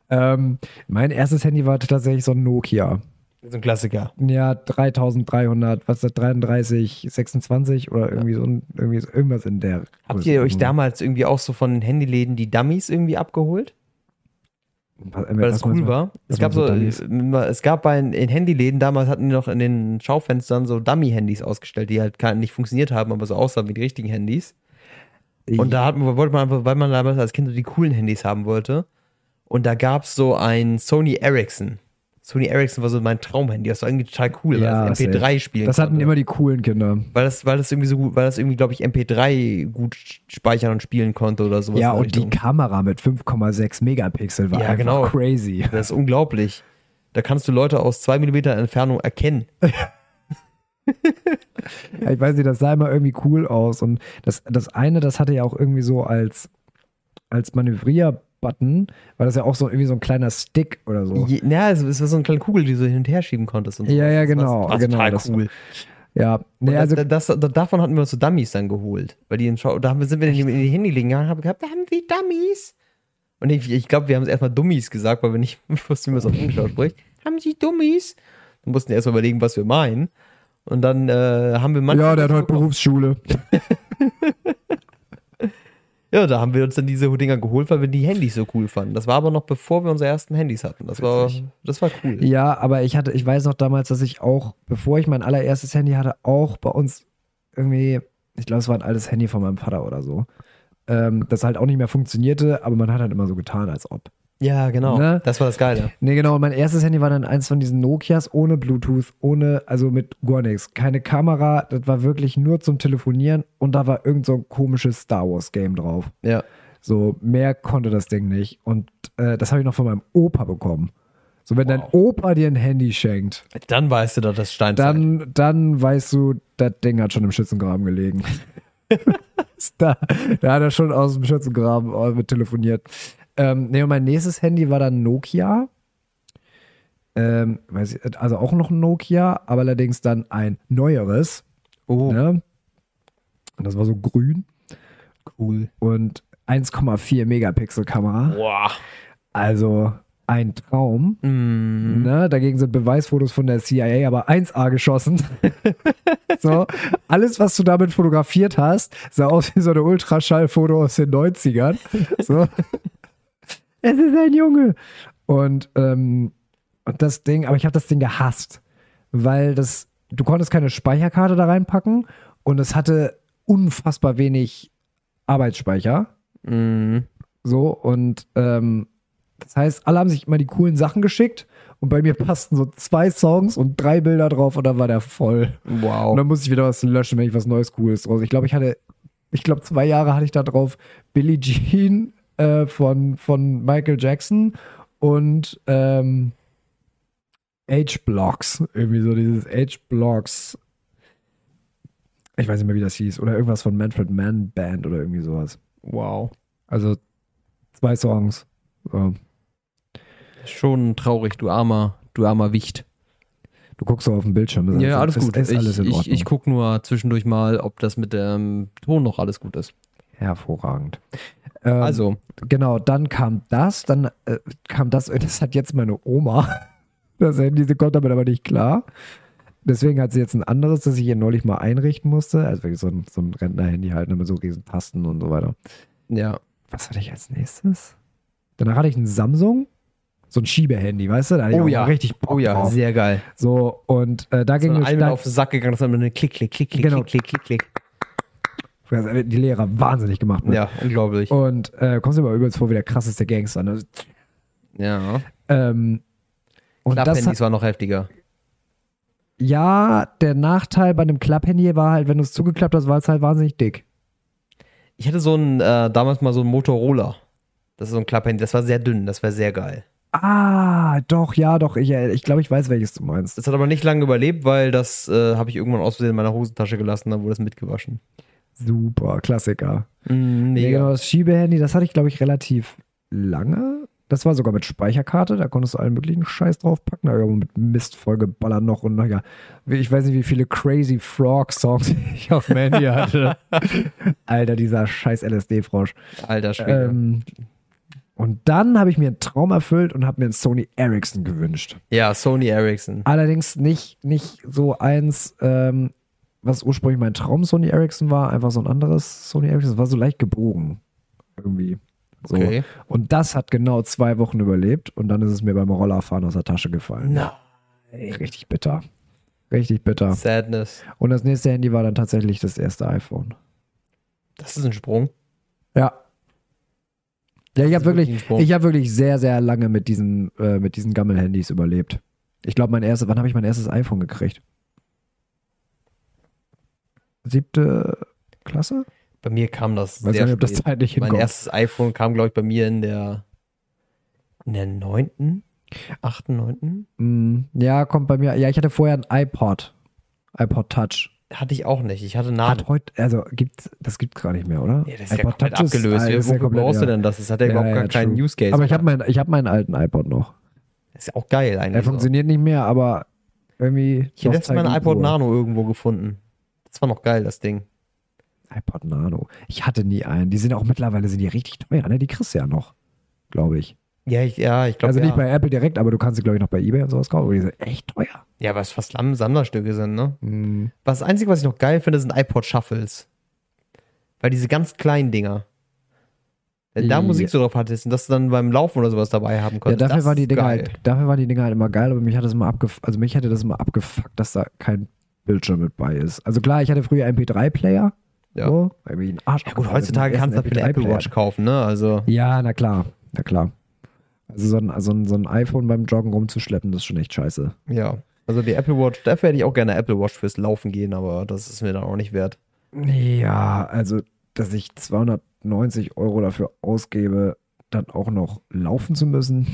ähm, mein erstes Handy war tatsächlich so ein Nokia. So ein Klassiker. Ja, 3300, was ist das, 33, 26 oder irgendwie so, ein- irgendwie irgendwas in der. Habt ihr euch damals irgendwie auch so von den Handyläden die Dummies irgendwie abgeholt? Was- Weil das cool war. Es gab so, Dummies? äh, es gab bei in Handyläden, damals hatten die noch in den Schaufenstern so Dummy-Handys ausgestellt, die halt nicht funktioniert haben, aber so aussahen wie die richtigen Handys. Und da hat wollte man einfach, weil man damals als Kind so die coolen Handys haben wollte. Und da gab es so ein Sony Ericsson. Sony Ericsson war so mein Traumhandy. Das war irgendwie total cool, Ja, weil das MP3 safe. spielen Das hatten konnte. immer die coolen Kinder. weil das, weil das irgendwie so gut, weil das irgendwie, glaube ich, MP3 gut speichern und spielen konnte oder sowas. Ja, und die. Kamera mit 5,6 Megapixel war Ja, einfach genau. crazy. Das ist unglaublich. Da kannst du Leute aus zwei Millimeter Entfernung erkennen. Ja, ich weiß nicht, das sah immer irgendwie cool aus. Und das, das eine, das hatte ja auch irgendwie so als, als Manövrierbutton, war das ja auch so irgendwie so ein kleiner Stick oder so. Je, ja, es es war so eine kleine Kugel, die du hin und her schieben konntest. Und so. Ja, ja, Das war- genau, War, genau, total das- cool. Ja, nee, also das, das, davon hatten wir uns so Dummies dann geholt. Weil die in Schau da haben wir, sind wir in die, in die Handyläden gegangen und haben gehabt, da haben wir Dummies. Und ich, ich glaube, wir haben es erstmal Dummies gesagt, weil wir nicht wussten, wie man es auf Englisch ausspricht. Haben Sie Dummies? Dann mussten wir erst mal überlegen, was wir meinen. Und dann äh, haben wir manchmal. ja, der hat heute Berufsschule. Ja, da haben wir uns dann diese Dinger geholt, weil wir die Handys so cool fanden. Das war aber noch bevor wir unsere ersten Handys hatten. Das war, das war cool. Ja, aber ich hatte, ich weiß noch damals, dass ich auch, bevor ich mein allererstes Handy hatte, auch bei uns irgendwie, ich glaube, es war ein altes Handy von meinem Vater oder so. ähm, das halt auch nicht mehr funktionierte, aber man hat halt immer so getan, als ob. Ja, genau. Ne? Das war das Geile. Nee, genau. Und mein erstes Handy war dann eins von diesen Nokias ohne Bluetooth, ohne, also mit gar nichts. Keine Kamera, das war wirklich nur zum Telefonieren und da war irgend so ein komisches Star Wars Game drauf. Ja. So, mehr konnte das Ding nicht. Und äh, das habe ich noch von meinem Opa bekommen. So, wenn dein Opa dir ein Handy schenkt, Dann weißt du, dass das Steinzeit. dann, dann weißt du, das Ding hat schon im Schützengraben gelegen. da, da hat er schon aus dem Schützengraben äh, mit telefoniert. Ähm, nee, und mein nächstes Handy war dann Nokia. Ähm, ich, also auch noch ein Nokia, aber allerdings dann ein neueres. oh, Ne? Und das war so grün cool. und 1,4 Megapixel Kamera. Boah. Also ein Traum. Mm. Ne? Dagegen sind Beweisfotos von der CIA aber 1A geschossen. so, alles, was du damit fotografiert hast, sah aus wie so eine Ultraschallfoto aus den 90ern. So. Es ist ein Junge. Und, ähm, und das Ding, aber ich habe das Ding gehasst, weil das, du konntest keine Speicherkarte da reinpacken und es hatte unfassbar wenig Arbeitsspeicher. Mm. So, und ähm, das heißt, alle haben sich immer die coolen Sachen geschickt und bei mir passten so zwei Songs und drei Bilder drauf und dann war der voll. Wow. Und dann musste ich wieder was löschen, wenn ich was Neues Cooles draus. Ich glaube, ich hatte, ich glaube, zwei Jahre hatte ich da drauf Billie Jean äh, von, von Michael Jackson und ähm, H-Blocks. Irgendwie so dieses H-Blocks. Ich weiß nicht mehr, wie das hieß. Oder irgendwas von Manfred Mann Band oder irgendwie sowas. wow. Also zwei Songs. So. Schon traurig, du armer, du armer Wicht. Du guckst so auf den Bildschirm. ist Ja, alles ist, gut. Ist alles in ich ich, ich gucke nur zwischendurch mal, ob das mit dem Ton noch alles gut ist. Hervorragend. Ähm, Also, Genau, dann kam das, dann äh, kam das, das hat jetzt meine Oma. Das Handy, sie kommt damit aber nicht klar. Deswegen hat sie jetzt ein anderes, das ich ihr neulich mal einrichten musste. Also wirklich so ein, so ein Rentner-Handy halt, ne, mit so riesen Tasten und so weiter. ja. Was hatte ich als nächstes? Danach hatte ich ein Samsung, so ein Schiebehandy, weißt du? Da Oh ja. richtig Bock Oh ja, drauf. sehr geil. So, und äh, da So ging es auf den Sack gegangen, das war eine Klick, Klick, Klick, Klick, Genau. Klick, Klick, Klick, Klick. Die Lehrer wahnsinnig gemacht. Ne? Ja, unglaublich. Und äh, kommst du aber übelst vor wie der krasseste Gangster. Ne? Ja. Ähm, und das hat, Klapphandys war noch heftiger. Ja, der Nachteil bei einem Klapphandy war halt, wenn du es zugeklappt hast, war es halt wahnsinnig dick. Ich hatte so ein, äh, damals mal so ein Motorola. Das ist so ein Klapphandy, das war sehr dünn, das war sehr geil. Ah, doch, ja, doch. Ich, äh, ich glaube, ich weiß, welches du meinst. Das hat aber nicht lange überlebt, weil das äh, habe ich irgendwann aus Versehen in meiner Hosentasche gelassen, dann wurde es mitgewaschen. Super, Klassiker. Mm, Ja, genau, das Schiebehandy, das hatte ich, glaube ich, relativ lange. Das war sogar mit Speicherkarte, da konntest du allen möglichen Scheiß draufpacken. Aber mit Mist vollgeballert noch und naja, ich weiß nicht, wie viele Crazy Frog-Songs ich auf dem Handy hatte. Alter, dieser scheiß LSD-Frosch. Alter Schwede. Ähm, und dann habe ich mir einen Traum erfüllt und habe mir einen Sony Ericsson gewünscht. ja, Sony Ericsson. Allerdings nicht, nicht so eins, ähm, was ursprünglich mein Traum Sony Ericsson war, einfach so ein anderes Sony Ericsson. Das war so leicht gebogen. Irgendwie. So. Okay. Und das hat genau zwei Wochen überlebt und dann ist es mir beim Rollerfahren aus der Tasche gefallen. Nein. Richtig bitter. Richtig bitter. Sadness. Und das nächste Handy war dann tatsächlich das erste iPhone. Das ist ein Sprung. Ja. Ja, ich habe wirklich, wirklich ich habe wirklich sehr, sehr lange mit diesen, äh, mit diesen Gammel-Handys überlebt. Ich glaube, mein erstes, wann habe ich mein erstes iPhone gekriegt? Siebte Klasse? Bei mir kam das Weiß sehr nicht, ob das zeitlich Mein hinkommt. erstes iPhone kam, glaube ich, bei mir in der in der neunten, achten, neunten. Mm, ja, kommt bei mir. Ja, ich hatte vorher ein iPod. iPod Touch. Hatte ich auch nicht. Ich hatte nach. Hat heute, also gibt das gibt gar nicht mehr, oder? Ja, das ist ja komplett abgelöst. ah, ist ja komplett, brauchst ja. du denn das? Das hat ja, Ja, überhaupt gar keinen true. Use Case. Aber ich habe meinen, ich habe meinen alten iPod noch. Das ist ja auch geil eigentlich. Er funktioniert nicht mehr, aber irgendwie. Ich habe letztes Mal einen Nostalgie iPod. Nano irgendwo gefunden. Das war noch geil, das Ding. iPod Nano. Ich hatte nie einen. Die sind auch mittlerweile sind die richtig teuer, ne? Die kriegst du ja noch, glaube ich. Ja, ich, ja, ich glaube. Also ja. nicht bei Apple direkt, aber du kannst sie, glaube ich, noch bei Ebay und sowas kaufen. Aber die sind echt teuer. Ja, was fast Lam- Sammlerstücke sind, ne? Mhm. Was, das Einzige, was ich noch geil finde, sind iPod Shuffles. Weil diese ganz kleinen Dinger. Wenn da Ja. Musik so drauf hattest und dass du dann beim Laufen oder sowas dabei haben Ja, konntest. dafür das waren die Dinger halt, dafür waren die Dinger halt immer geil, aber mich hat das immer abgef also mich hätte das immer abgefuckt, dass da kein Bildschirm mit bei ist. Also klar, ich hatte früher MP3-Player, Ja. So, wir einen Arsch Ja gut, heutzutage kannst du dafür eine Apple MP3 Watch kaufen, ne? Also, Ja, na klar, na klar. Also so ein, so, ein, so ein iPhone beim Joggen rumzuschleppen, das ist schon echt scheiße. ja. Also die Apple Watch, dafür hätte ich auch gerne eine Apple Watch fürs Laufen gehen, aber das ist mir dann auch nicht wert. Ja, also, dass ich 290 Euro dafür ausgebe, dann auch noch laufen zu müssen.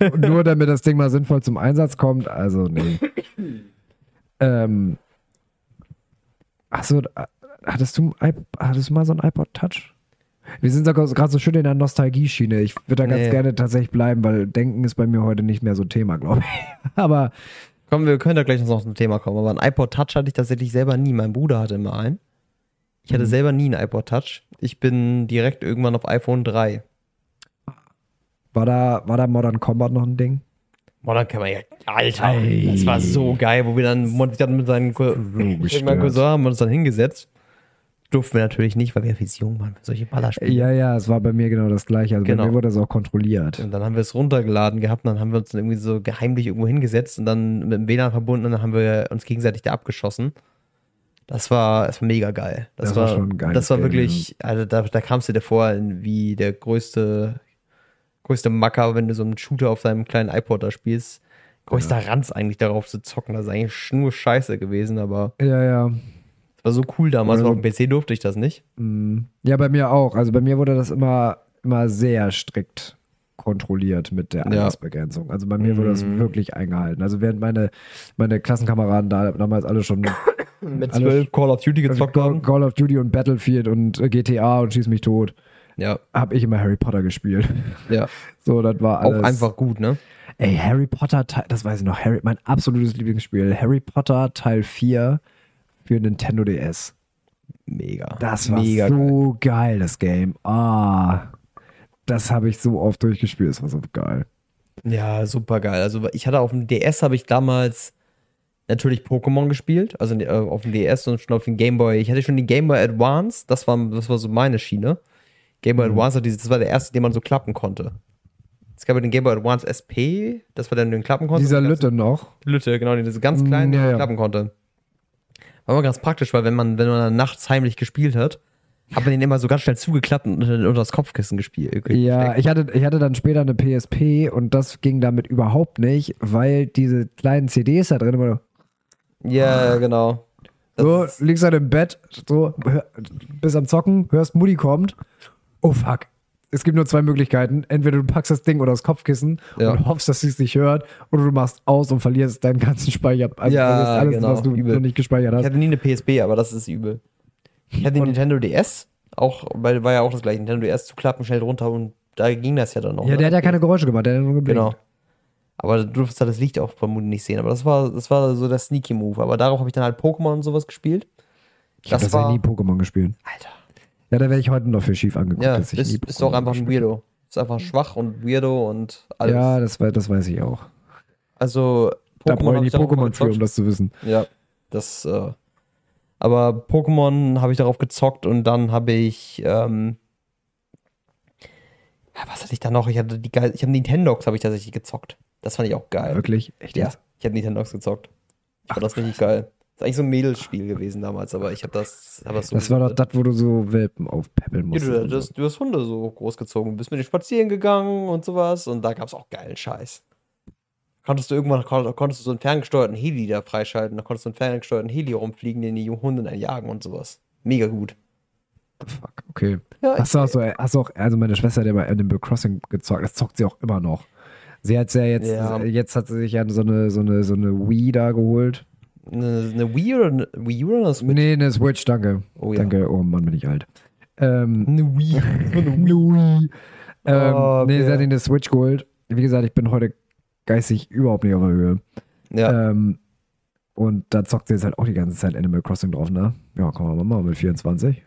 Und nur damit das Ding mal sinnvoll zum Einsatz kommt, also nee. ähm, achso, hattest du, ein hattest du mal so ein iPod Touch? Wir sind gerade so schön in der Nostalgie-Schiene. Ich würde da ganz Nee. gerne tatsächlich bleiben, weil Denken ist bei mir heute nicht mehr so Thema, glaube ich. Aber Komm, wir können da gleich noch zum Thema kommen. Aber ein iPod Touch hatte ich tatsächlich selber nie. Mein Bruder hatte immer einen. Ich hatte Mhm. selber nie einen iPod Touch. Ich bin direkt irgendwann auf iPhone 3. war da, war da Modern Combat noch ein Ding? Kann man ja. Alter, Ey. das war so geil, wo wir dann mit, dann mit seinen Co- meinem Cousin haben wir uns dann hingesetzt. Durften wir natürlich nicht, weil wir viel jung waren für solche Ballerspiele. Ja, ja, es war bei mir genau das gleiche. Also Genau. bei mir wurde das auch kontrolliert. Und dann haben wir es runtergeladen gehabt und dann haben wir uns dann irgendwie so geheimlich irgendwo hingesetzt und dann mit dem WLAN verbunden und dann haben wir uns gegenseitig da abgeschossen. Das war, das war mega geil. Das, Das war war, schon geiles Das war wirklich, also da, da kamst du dir vor wie der größte, größte Macker, wenn du so einen Shooter auf deinem kleinen iPod da spielst. Größter Ranz eigentlich darauf zu zocken. Das ist eigentlich nur Scheiße gewesen, aber Ja, ja. es war so cool damals. Oder Auf dem PC durfte ich das nicht. Mm. Ja, bei mir auch. Also bei mir wurde das immer, immer sehr strikt kontrolliert mit der Ja. Altersbegrenzung. Also bei mir wurde das Mhm. wirklich eingehalten. Also während meine, meine Klassenkameraden da damals alle schon Mit Alle- 12 Call of Duty gezockt haben. Call of Duty und Battlefield und GTA und Schieß mich tot, Ja, habe ich immer Harry Potter gespielt. ja. So, das war Auch alles. einfach gut, ne? Ey, Harry Potter, Teil- das weiß ich noch, Harry, mein absolutes Lieblingsspiel, Harry Potter Teil 4 für Nintendo DS. Mega. Das war mega so geil. das Game. Ah, das habe ich so oft durchgespielt, das war so geil. Ja, super geil. Also ich hatte auf dem DS habe ich damals natürlich Pokémon gespielt, also äh, auf dem DS und schon auf dem Game Boy. Ich hatte schon den Game Boy Advance, das war, das war so meine Schiene. Game Boy Mhm. Advance, das war der erste, den man so klappen konnte. Es gab ja den Game Boy Advance SP, das war der, den klappen konntest. Dieser Lütte noch. Lütte, genau, diese ganz kleinen, Mm, ja, ja. klappen konnte. War immer ganz praktisch, weil wenn man, wenn man dann nachts heimlich gespielt hat, hat man den immer so ganz schnell zugeklappt und unter das Kopfkissen gespielt. Ja, ich hatte, ich hatte dann später eine PSP und das ging damit überhaupt nicht, weil diese kleinen CDs da drin immer Ja, genau. Das so, liegst halt im Bett, so, hör, bist am Zocken, hörst Mutti kommt. Oh fuck. Es gibt nur zwei Möglichkeiten. Entweder du packst das Ding oder das Kopfkissen Ja. und hoffst, dass sie es nicht hört, oder du machst aus und verlierst deinen ganzen Speicher. Also Ja, verlierst alles, genau, was du übel. noch nicht gespeichert Ich hast. hatte nie eine PSP, aber das ist übel. Ich hatte den Nintendo DS, auch, weil war ja auch das gleiche. Nintendo DS zu klappen, schnell runter und da ging das ja dann noch. Ja, der hat ja keine Geräusche gemacht, der hat nur geblinkt. Genau. Aber du durftest halt das Licht auch vermutlich nicht sehen. Aber das war, das war so der Sneaky Move. Aber darauf habe ich dann halt Pokémon und sowas gespielt. Ich habe Das das ja war- nie Pokémon gespielt. Alter. Ja, da wäre ich heute noch für schief angeguckt. Ja, dass ich ist, doch einfach ein Weirdo. Ist einfach schwach und Weirdo und alles. Ja, das, das weiß ich auch. Also, Da Pokémon brauche hab ich die Pokémon für, um das zu wissen. Ja, das, äh, aber Pokémon habe ich darauf gezockt und dann habe ich, ähm, ja, was hatte ich da noch? Ich hatte die geil, ich habe Nintendox habe ich tatsächlich gezockt. Das fand ich auch geil. Wirklich? Echt Ja, jetzt? ich habe Nintendox gezockt. Ich fand das richtig geil. Das ist eigentlich so ein Mädelsspiel gewesen damals, aber ich habe das, hab das so Das war doch das, wo du so Welpen aufpäppeln ja, musstest. du, und du, so. hast, du hast Hunde so großgezogen, bist mit denen spazieren gegangen und sowas und da gab es auch geilen Scheiß. Konntest du irgendwann kon- konntest du so einen ferngesteuerten Heli da freischalten, da konntest du einen ferngesteuerten Heli rumfliegen, den die Hunde dann jagen und sowas. Mega gut. Fuck, okay. Ja, Hast du auch so, hast du auch, also meine Schwester hat ja bei Animal Crossing gezockt, das zockt sie auch immer noch. Sie hat ja jetzt, Ja. jetzt hat sie sich ja so eine, so eine, so eine Wii da geholt. Eine, eine Wii oder eine Wii oder eine Switch? Nee, eine Switch, danke. Oh ja. Danke, oh Mann, bin ich alt. Ähm, Eine Wii. eine Wii. Ähm, Oh, nee, sie hat eine Switch geholt. Wie gesagt, ich bin heute geistig überhaupt nicht auf der Höhe. ja. Ähm, und da zockt sie jetzt halt auch die ganze Zeit Animal Crossing drauf, ne? Ja, man mal machen mit 24.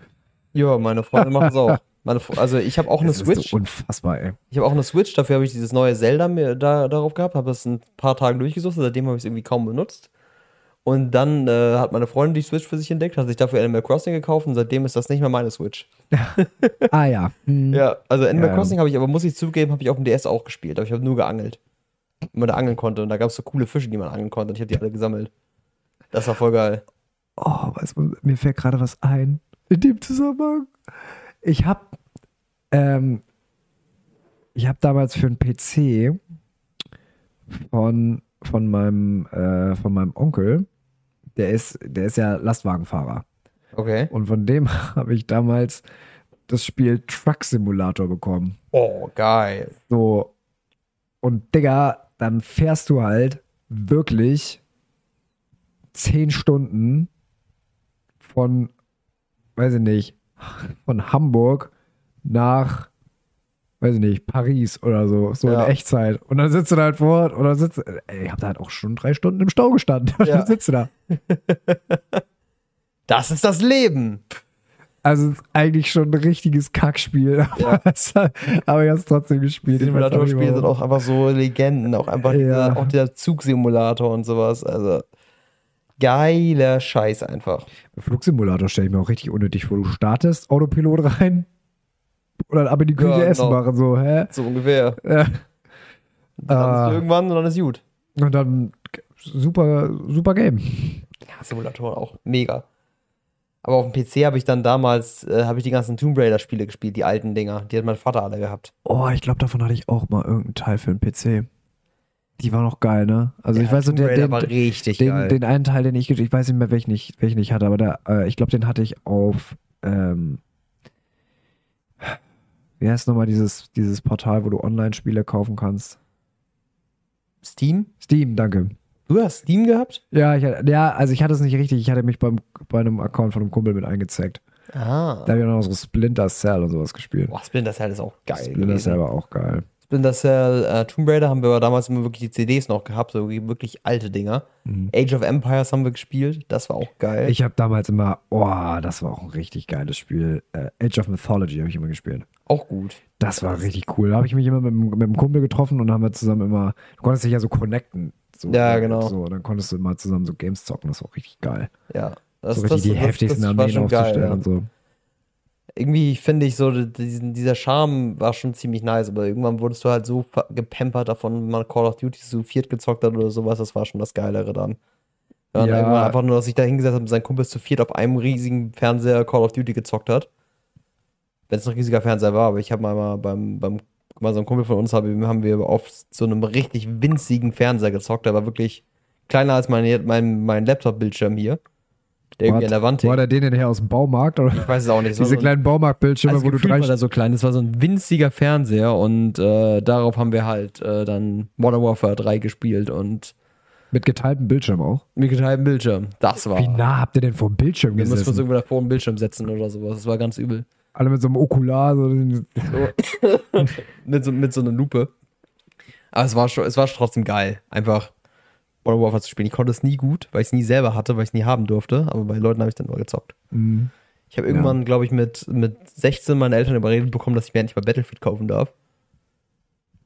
ja, meine Freundin macht das auch. Meine, also ich habe auch eine Das ist Switch. so unfassbar, ey. Ich habe auch eine Switch, dafür habe ich dieses neue Zelda mir da, darauf gehabt, habe das ein paar Tage durchgesucht, seitdem habe ich es irgendwie kaum benutzt. Und dann äh, hat meine Freundin die Switch für sich entdeckt, hat sich dafür Animal Crossing gekauft und seitdem ist das nicht mehr meine Switch. Ah ja. Hm. Ja, also Animal Ja. Crossing habe ich aber, muss ich zugeben, habe ich auf dem DS auch gespielt, aber ich habe nur geangelt. Wenn man da angeln konnte und da gab es so coole Fische, die man angeln konnte und ich habe die alle gesammelt. Das war voll geil. Oh, weißt du, mir fällt gerade was ein. in dem Zusammenhang. Ich habe ähm, ich habe damals für einen PC von, von, meinem, äh, von meinem Onkel, der ist, der ist ja Lastwagenfahrer. Okay. Und von dem habe ich damals das Spiel Truck Simulator bekommen. Oh, geil. So. Und Digga, dann fährst du halt wirklich zehn Stunden von, weiß ich nicht, von Hamburg nach, weiß ich nicht, Paris oder so, so Ja. in Echtzeit. Und dann sitzt du da halt vor Ort oder sitzt, ey, ich hab da halt auch schon drei Stunden im Stau gestanden. Und Ja. dann sitzt du da. Das ist das Leben. Also es eigentlich schon ein richtiges Kackspiel. Ja. Aber ich hab's trotzdem gespielt. Simulatorspiele sind auch einfach so Legenden. Auch einfach Ja. dieser, auch der Zugsimulator und sowas. Also geiler Scheiß einfach. Flugsimulator stelle ich mir auch richtig unnötig vor. Du startest, Autopilot rein dann ab in die Küche Ja, Essen genau. machen, so, hä? So ungefähr. Ja. Dann ist irgendwann und dann ist gut. Und dann super, super Game. Ja, Simulatoren auch mega. Aber auf dem PC habe ich dann damals, äh, habe ich die ganzen Tomb Raider Spiele gespielt, die alten Dinger. Die hat mein Vater alle gehabt. Oh, ich glaube, davon hatte ich auch mal irgendeinen Teil für den PC. Die war noch geil, ne? Also ich weiß so, Tomb Raider den, war richtig den, geil. den einen Teil, den ich, ich weiß nicht mehr, welchen ich, welchen ich hatte, aber der, äh, ich glaube, den hatte ich auf, ähm, wie heißt nochmal dieses, dieses Portal, wo du Online-Spiele kaufen kannst? Steam? Steam, danke. Du hast Steam gehabt? Ja, ich, ja, also ich hatte es nicht richtig. Ich hatte mich beim, bei einem Account von einem Kumpel mit eingezeigt. Ah. Da habe ich auch noch so Splinter Cell und sowas gespielt. Boah, Splinter Cell ist auch geil. Splinter. Cell war auch geil. Splinter Cell, äh, Tomb Raider haben wir aber damals immer wirklich die CDs noch gehabt, so wirklich alte Dinger. Age of Empires haben wir gespielt, das war auch geil. Ich habe damals immer, oh, das war auch ein richtig geiles Spiel. Äh, Age of Mythology habe ich immer gespielt. auch gut. Das war richtig cool. Da habe ich mich immer mit, mit einem Kumpel getroffen und haben wir zusammen immer, du konntest dich ja so connecten. So, Ja, genau. So, dann konntest du immer zusammen so Games zocken. Das war auch richtig geil. Ja. Das, so richtig die heftigsten war Armeen schon geil, aufzustellen ja. und so. Irgendwie finde ich so, diesen, dieser Charme war schon ziemlich nice, aber irgendwann wurdest du halt so gepampert davon, wenn man Call of Duty so viert gezockt hat oder sowas, das war schon das Geilere dann. Ja, und irgendwann einfach nur, dass sich da hingesetzt hat mit seinen Kumpels zu viert auf einem riesigen Fernseher Call of Duty gezockt hat. Wenn es ein riesiger Fernseher war, aber ich habe mal beim, beim mal so ein Kumpel von uns haben, haben wir auf so einem richtig winzigen Fernseher gezockt, der war wirklich kleiner als mein, mein, mein Laptop-Bildschirm hier. Der irgendwie an der Wand hing. hat er den denn her aus dem Baumarkt? Oder? Ich weiß es auch nicht. es war Diese so ein- kleinen Baumarktbildschirme, also wo du drei war der so klein. Das war so ein winziger Fernseher und äh, darauf haben wir halt äh, dann Modern Warfare 3 gespielt und mit geteiltem Bildschirm auch. mit geteiltem Bildschirm. Das war. Wie nah habt ihr denn vor dem Bildschirm Wir mussten uns gesessen? irgendwo davor im Bildschirm setzen oder sowas. Das war ganz übel. Alle mit so einem Okular. So, mit, so, mit so einer Lupe. Aber es war, schon, es war trotzdem geil. Einfach Modern Warfare zu spielen. Ich konnte es nie gut, weil ich es nie selber hatte, weil ich es nie haben durfte. Aber bei Leuten habe ich dann nur gezockt. Mhm. Ich habe irgendwann, glaube ich, mit, mit 16 meine Eltern überredet bekommen, dass ich mir endlich mal Battlefield kaufen darf.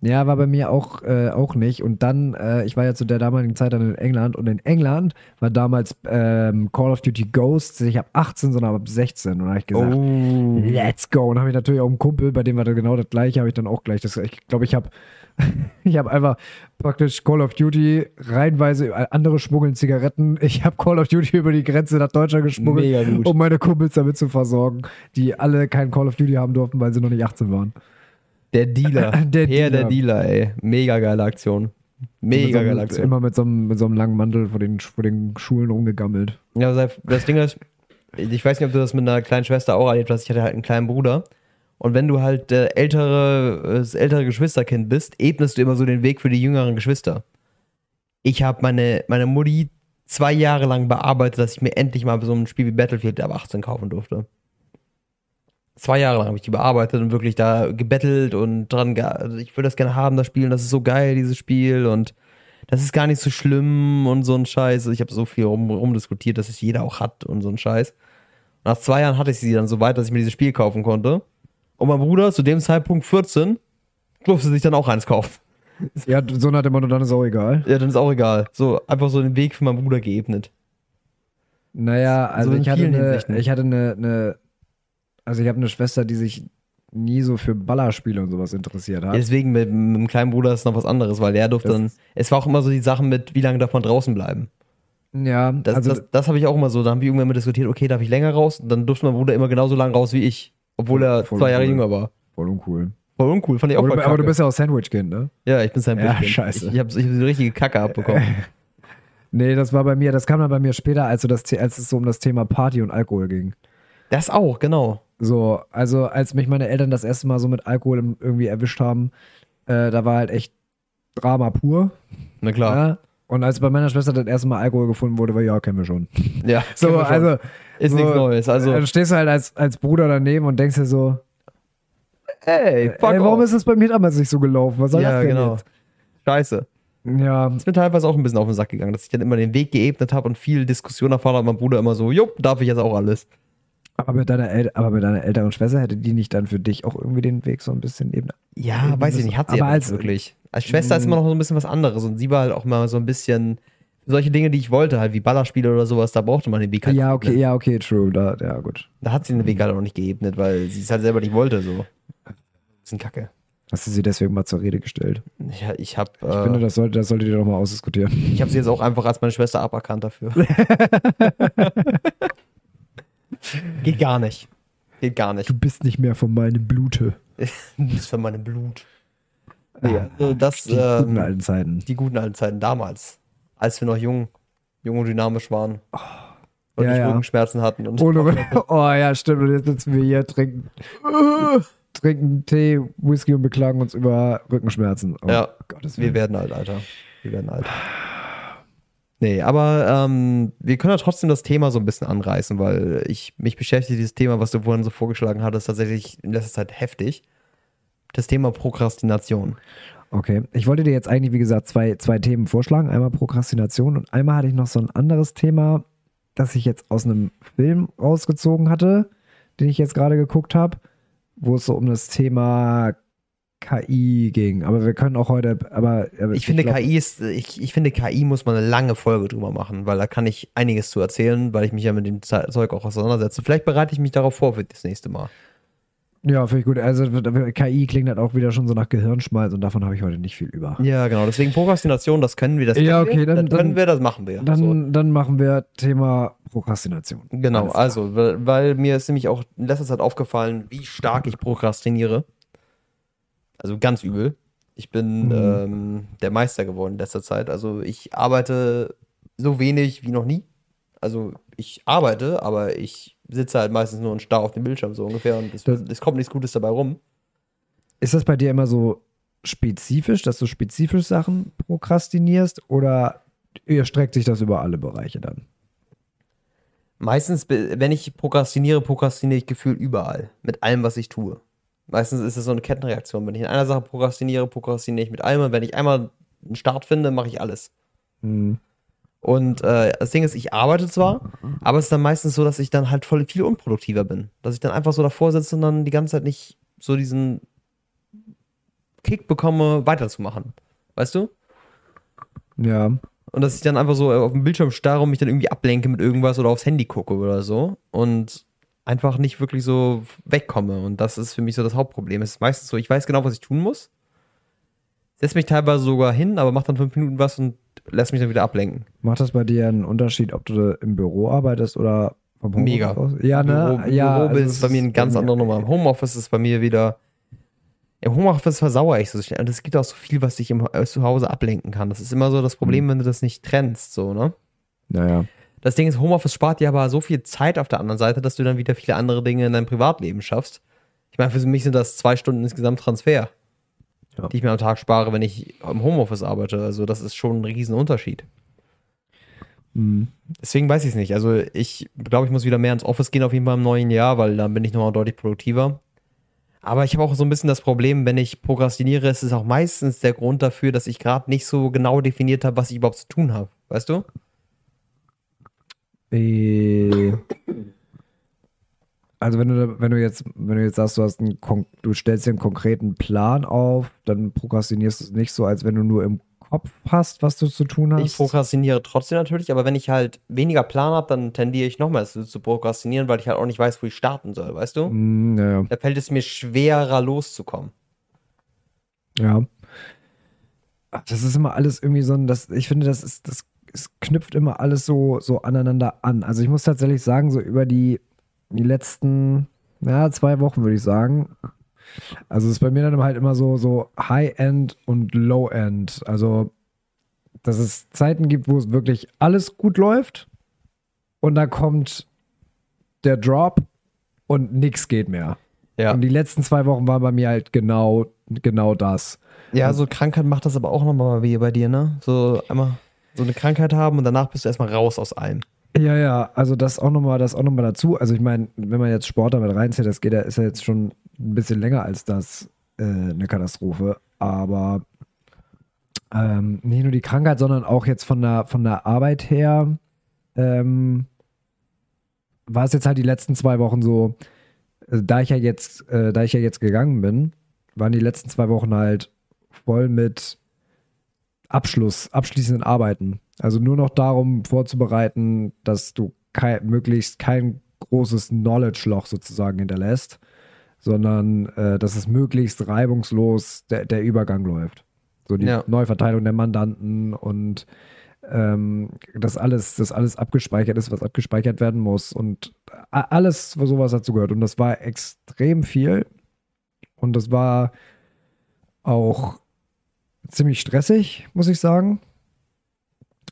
Ja, war bei mir auch, äh, auch nicht. Und dann, äh, ich war ja zu der damaligen Zeit dann in England und in England war damals ähm, Call of Duty Ghosts nicht ab 18, sondern ab 16. Und da habe ich gesagt, Oh. let's go. Und habe ich natürlich auch einen Kumpel, bei dem war das genau das gleiche, habe ich dann auch gleich. Das, ich glaube, ich habe ich habe einfach praktisch Call of Duty reihenweise, äh, andere schmuggeln Zigaretten. Ich habe Call of Duty über die Grenze nach Deutschland geschmuggelt, um meine Kumpels damit zu versorgen, die alle kein Call of Duty haben durften, weil sie noch nicht 18 waren. Der Dealer. Der Peer, der Dealer. Dealer, ey. Mega geile Aktion. Mega geile Aktion. Immer mit so, einem, mit so einem langen Mantel vor den, vor den Schulen rumgegammelt. Ja, das Ding ist, ich weiß nicht, ob du das mit einer kleinen Schwester auch erlebt hast. Ich hatte halt einen kleinen Bruder. Und wenn du halt der ältere, das ältere Geschwisterkind bist, ebnest du immer so den Weg für die jüngeren Geschwister. Ich habe meine, meine Mutti zwei Jahre lang bearbeitet, dass ich mir endlich mal so ein Spiel wie Battlefield ab 18 kaufen durfte. Zwei Jahre lang habe ich die bearbeitet und wirklich da gebettelt und dran, also ich will das gerne haben, das Spiel, und das ist so geil, dieses Spiel und das ist gar nicht so schlimm und so ein Scheiß. Ich habe so viel rum, rumdiskutiert, dass es jeder auch hat und so ein Scheiß. Nach zwei Jahren hatte ich sie dann so weit, dass ich mir dieses Spiel kaufen konnte. Und mein Bruder, zu dem Zeitpunkt 14, durfte sich dann auch eins kaufen. Ja, so nach dem Motto, dann ist auch egal. Ja, dann ist auch egal. So, einfach so den Weg für meinen Bruder geebnet. Naja, also in ich hatte, eine, ich hatte eine, eine also ich habe eine Schwester, die sich nie so für Ballerspiele und sowas interessiert hat. Ja, deswegen mit, mit dem kleinen Bruder ist noch was anderes, weil der durfte Das- dann. Es war auch immer so die Sachen mit, wie lange darf man draußen bleiben. Ja, Das, also das, das habe ich auch immer so. Da haben wir irgendwann mal diskutiert, okay, darf ich länger raus? Und dann durfte mein Bruder immer genauso lang raus wie ich. Obwohl er Voll zwei Jahre cool. jünger war. voll uncool. Voll uncool, fand ich auch Aber, voll du- aber du kacke. bist ja auch Sandwich-Kind, ne? Ja, ich bin sein Ja, scheiße. Ich, ich habe ich hab die richtige Kacke abbekommen. Nee, das war bei mir, das kam dann bei mir später, als, so das, als es so um das Thema Party und Alkohol ging. Das auch, genau. So, also als mich meine Eltern das erste Mal so mit Alkohol irgendwie erwischt haben, äh, da war halt echt Drama pur. Na klar. Ja? Und als bei meiner Schwester das erste Mal Alkohol gefunden wurde, war ja, kennen wir schon. Ja, So, schon. also. ist so, nichts Neues. Also, Dann stehst du halt als, als Bruder daneben und denkst dir so, ey, fuck ey, warum off. ist das bei mir damals nicht so gelaufen? Was soll Ja, das denn genau. jetzt? Scheiße. Ja, ist mir teilweise auch ein bisschen auf den Sack gegangen, dass ich dann immer den Weg geebnet habe und viel Diskussion erfahren hat. Mein Bruder immer so, jupp, darf ich jetzt auch alles. Aber mit, deiner El aber mit deiner älteren Schwester hätte die nicht dann für dich auch irgendwie den Weg so ein bisschen eben. Ja, weiß ich das- nicht, hat sie aber nicht als- wirklich. Als Schwester ist immer noch so ein bisschen was anderes und sie war halt auch mal so ein bisschen solche Dinge, die ich wollte, halt wie Ballerspiele oder sowas, da brauchte man den Weg halt Ja, nicht okay, ebnen. ja, okay, true. Da, ja, gut. Da hat sie den Weg halt auch nicht geebnet, weil sie es halt selber nicht wollte, so. Bisschen kacke. Hast du sie deswegen mal zur Rede gestellt? Ich, ich habe Ich finde, äh, das sollte, das solltet ihr doch mal ausdiskutieren. ich hab sie jetzt auch einfach als meine Schwester aberkannt dafür. Geht gar nicht. Geht gar nicht. Du bist nicht mehr von meinem Blute. Das ist für meine Blut. Nee, also das, Die guten ähm, alten Zeiten. die guten alten Zeiten damals, als wir noch jung, jung und dynamisch waren. Und Oh. Ja, nicht ja. Rückenschmerzen hatten. Und Ohne, oh ja, stimmt. Und jetzt sitzen wir hier, trinken, trinken Tee, Whisky und beklagen uns über Rückenschmerzen. Oh, Ja, Gottes wir werden alt, Alter. Wir werden alt. Nee, aber ähm, wir können ja trotzdem das Thema so ein bisschen anreißen, weil ich mich beschäftige dieses Thema, was du vorhin so vorgeschlagen hattest, tatsächlich in letzter Zeit heftig. Das Thema Prokrastination. Okay, ich wollte dir jetzt eigentlich, wie gesagt, zwei, zwei Themen vorschlagen. Einmal Prokrastination und einmal hatte ich noch so ein anderes Thema, das ich jetzt aus einem Film rausgezogen hatte, den ich jetzt gerade geguckt habe, wo es so um das Thema KI ging. Aber wir können auch heute, aber aber Ich finde, glaub- KI ist, ich, ich finde, KI muss man eine lange Folge drüber machen, weil da kann ich einiges zu erzählen, weil ich mich ja mit dem Ze- Zeug auch auseinandersetze. Vielleicht bereite ich mich darauf vor für das nächste Mal. Ja, finde ich gut. Also KI klingt halt auch wieder schon so nach Gehirnschmalz und davon habe ich heute nicht viel über. Ja, genau. Deswegen Prokrastination, das können wir, das Ja, okay, dann- das können dann- wir, das machen wir. Dann, so. dann machen wir Thema Prokrastination. Genau, also, weil, weil mir ist nämlich auch in letzter Zeit aufgefallen, wie stark ich prokrastiniere. Also ganz übel. Ich bin Mhm. ähm, der Meister geworden in letzter Zeit. Also ich arbeite so wenig wie noch nie. Also ich arbeite, aber ich sitze halt meistens nur und starr auf dem Bildschirm so ungefähr und es, Das- es kommt nichts Gutes dabei rum. Ist das bei dir immer so spezifisch, dass du spezifisch Sachen prokrastinierst oder erstreckt sich das über alle Bereiche dann? Meistens, wenn ich prokrastiniere, prokrastiniere ich gefühlt überall. Mit allem, was ich tue. Meistens ist es so eine Kettenreaktion. Wenn ich in einer Sache prokrastiniere, prokrastiniere ich mit allem. Und wenn ich einmal einen Start finde, mache ich alles. Hm. Und äh, das Ding ist, ich arbeite zwar, aber es ist dann meistens so, dass ich dann halt voll viel unproduktiver bin. Dass ich dann einfach so davor sitze und dann die ganze Zeit nicht so diesen Kick bekomme, weiterzumachen. Weißt du? Ja. Und dass ich dann einfach so auf dem Bildschirm starre und mich dann irgendwie ablenke mit irgendwas oder aufs Handy gucke oder so. Und einfach nicht wirklich so wegkomme. Und das ist für mich so das Hauptproblem. Es ist meistens so, ich weiß genau, was ich tun muss. Setze mich teilweise sogar hin, aber mach dann fünf Minuten was und lässt mich dann wieder ablenken. Macht das bei dir einen Unterschied, ob du im Büro arbeitest oder vom Homeoffice Mega. aus? Ja, ne? Büro, ja, Büro also ist bei mir eine ganz andere Nummer. Im Homeoffice ist bei mir wieder. Im Homeoffice versauere ich so schnell. Und es gibt auch so viel, was dich im, äh, zu Hause ablenken kann. Das ist immer so das Hm. Problem, wenn du das nicht trennst, so, ne? Naja. Das Ding ist, Homeoffice spart dir aber so viel Zeit auf der anderen Seite, dass du dann wieder viele andere Dinge in deinem Privatleben schaffst. Ich meine, für mich sind das zwei Stunden insgesamt Transfer, Ja. die ich mir am Tag spare, wenn ich im Homeoffice arbeite. Also, das ist schon ein Riesenunterschied. Hm. Deswegen weiß ich es nicht. Also ich glaube, ich muss wieder mehr ins Office gehen auf jeden Fall im neuen Jahr, weil dann bin ich nochmal deutlich produktiver. Aber ich habe auch so ein bisschen das Problem, wenn ich prokrastiniere, ist es auch meistens der Grund dafür, dass ich gerade nicht so genau definiert habe, was ich überhaupt zu tun habe. Weißt du? Äh, Also wenn du, wenn du jetzt, wenn du jetzt sagst, du hast einen, du stellst dir einen konkreten Plan auf, dann prokrastinierst du es nicht so, als wenn du nur im Kopf hast, was du zu tun hast. Ich prokrastiniere trotzdem natürlich, aber wenn ich halt weniger Plan habe, dann tendiere ich nochmal zu, prokrastinieren, weil ich halt auch nicht weiß, wo ich starten soll, weißt du? Hm, ja, Da fällt es mir schwerer loszukommen. ja. Das ist immer alles irgendwie so ein, das, ich finde, das ist, das es knüpft immer alles so, so aneinander an. Also ich muss tatsächlich sagen, so über die, die letzten, ja, zwei Wochen würde ich sagen. Also es ist bei mir dann halt immer so, so High-End und Low-End. Also, dass es Zeiten gibt, wo es wirklich alles gut läuft und dann kommt der Drop und nichts geht mehr. Ja. Und die letzten zwei Wochen waren bei mir halt genau, genau das. Ja, so Krankheit macht das aber auch nochmal wie bei dir, ne? So einmal so eine Krankheit haben und danach bist du erstmal raus aus allem. Ja, ja, also das auch nochmal, das auch nochmal dazu. Also ich meine, wenn man jetzt Sport damit reinzieht, das geht ja, ist ja jetzt schon ein bisschen länger als das äh, eine Katastrophe. Aber ähm, nicht nur die Krankheit, sondern auch jetzt von der, von der Arbeit her ähm, war es jetzt halt die letzten zwei Wochen so, äh, da ich ja jetzt, äh, da ich ja jetzt gegangen bin, waren die letzten zwei Wochen halt voll mit Abschluss, abschließenden Arbeiten. Also nur noch darum vorzubereiten, dass du kein, möglichst kein großes Knowledge-Loch sozusagen hinterlässt, sondern äh, dass es möglichst reibungslos der, der Übergang läuft. So die ja. Neuverteilung der Mandanten und ähm, dass alles, dass alles abgespeichert ist, was abgespeichert werden muss und alles, sowas dazu gehört. Und das war extrem viel. Und das war auch ziemlich stressig, muss ich sagen.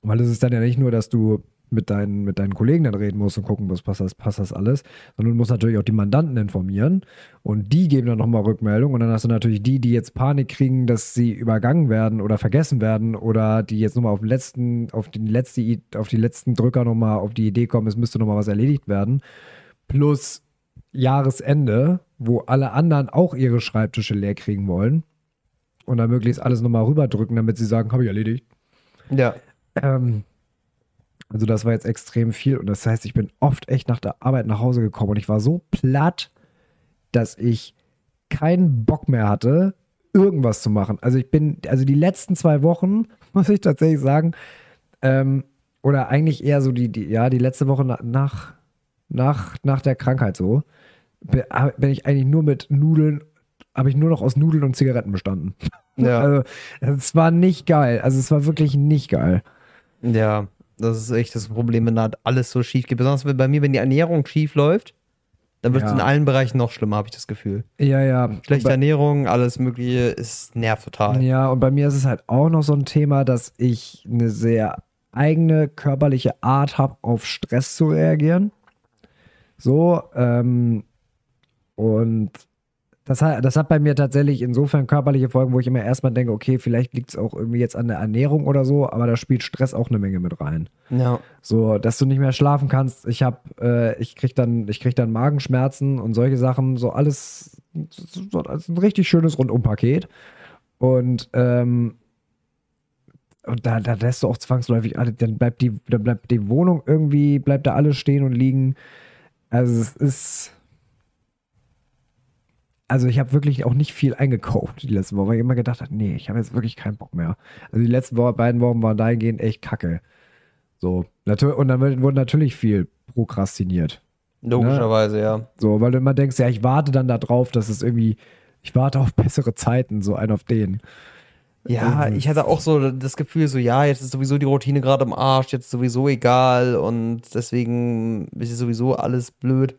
Weil es ist dann ja nicht nur, dass du mit deinen, mit deinen Kollegen dann reden musst und gucken was passt das, passt das alles, sondern du musst natürlich auch die Mandanten informieren und die geben dann nochmal Rückmeldung und dann hast du natürlich die, die jetzt Panik kriegen, dass sie übergangen werden oder vergessen werden oder die jetzt nochmal auf den letzten, auf den letzte, auf die letzten Drücker nochmal auf die Idee kommen, es müsste nochmal was erledigt werden. Plus Jahresende, wo alle anderen auch ihre Schreibtische leer kriegen wollen und dann möglichst alles nochmal rüberdrücken, damit sie sagen, habe ich erledigt. Ja. Ähm, also das war jetzt extrem viel und das heißt, ich bin oft echt nach der Arbeit nach Hause gekommen und ich war so platt, dass ich keinen Bock mehr hatte, irgendwas zu machen. Also ich bin, also die letzten zwei Wochen, muss ich tatsächlich sagen, ähm, oder eigentlich eher so die, die, ja, die letzte Woche nach, nach, nach der Krankheit so, bin ich eigentlich nur mit Nudeln, habe ich nur noch aus Nudeln und Zigaretten bestanden. Ja. Also es war nicht geil. Also es war wirklich nicht geil. Ja, das ist echt das Problem, wenn da alles so schief geht. Besonders bei mir, wenn die Ernährung schief läuft, dann wird es ja. in allen Bereichen noch schlimmer, habe ich das Gefühl. Ja, ja. Schlechte Ernährung, alles Mögliche, ist nervt total. Ja, und bei mir ist es halt auch noch so ein Thema, dass ich eine sehr eigene körperliche Art habe, auf Stress zu reagieren. So, ähm, und das hat, das hat bei mir tatsächlich insofern körperliche Folgen, wo ich immer erstmal denke, okay, vielleicht liegt es auch irgendwie jetzt an der Ernährung oder so, aber da spielt Stress auch eine Menge mit rein. Ja. So, dass du nicht mehr schlafen kannst. Ich habe, äh, ich krieg dann, ich krieg dann Magenschmerzen und solche Sachen, so alles, so, also ein richtig schönes Rundumpaket. Und ähm, und da, da lässt du auch zwangsläufig, dann bleibt die, dann bleibt die Wohnung irgendwie, bleibt da alles stehen und liegen. Also es ist also ich habe wirklich auch nicht viel eingekauft die letzten Wochen, weil ich immer gedacht habe, nee, ich habe jetzt wirklich keinen Bock mehr. Also die letzten beiden Wochen waren dahingehend echt kacke. So, und dann wurde natürlich viel prokrastiniert. Logischerweise, ne? ja. So, weil du immer denkst, ja, ich warte dann darauf, dass es irgendwie, ich warte auf bessere Zeiten, so ein auf den. Ja, ich hatte auch so das Gefühl, so, ja, jetzt ist sowieso die Routine gerade im Arsch, jetzt ist sowieso egal und deswegen ist sowieso alles blöd.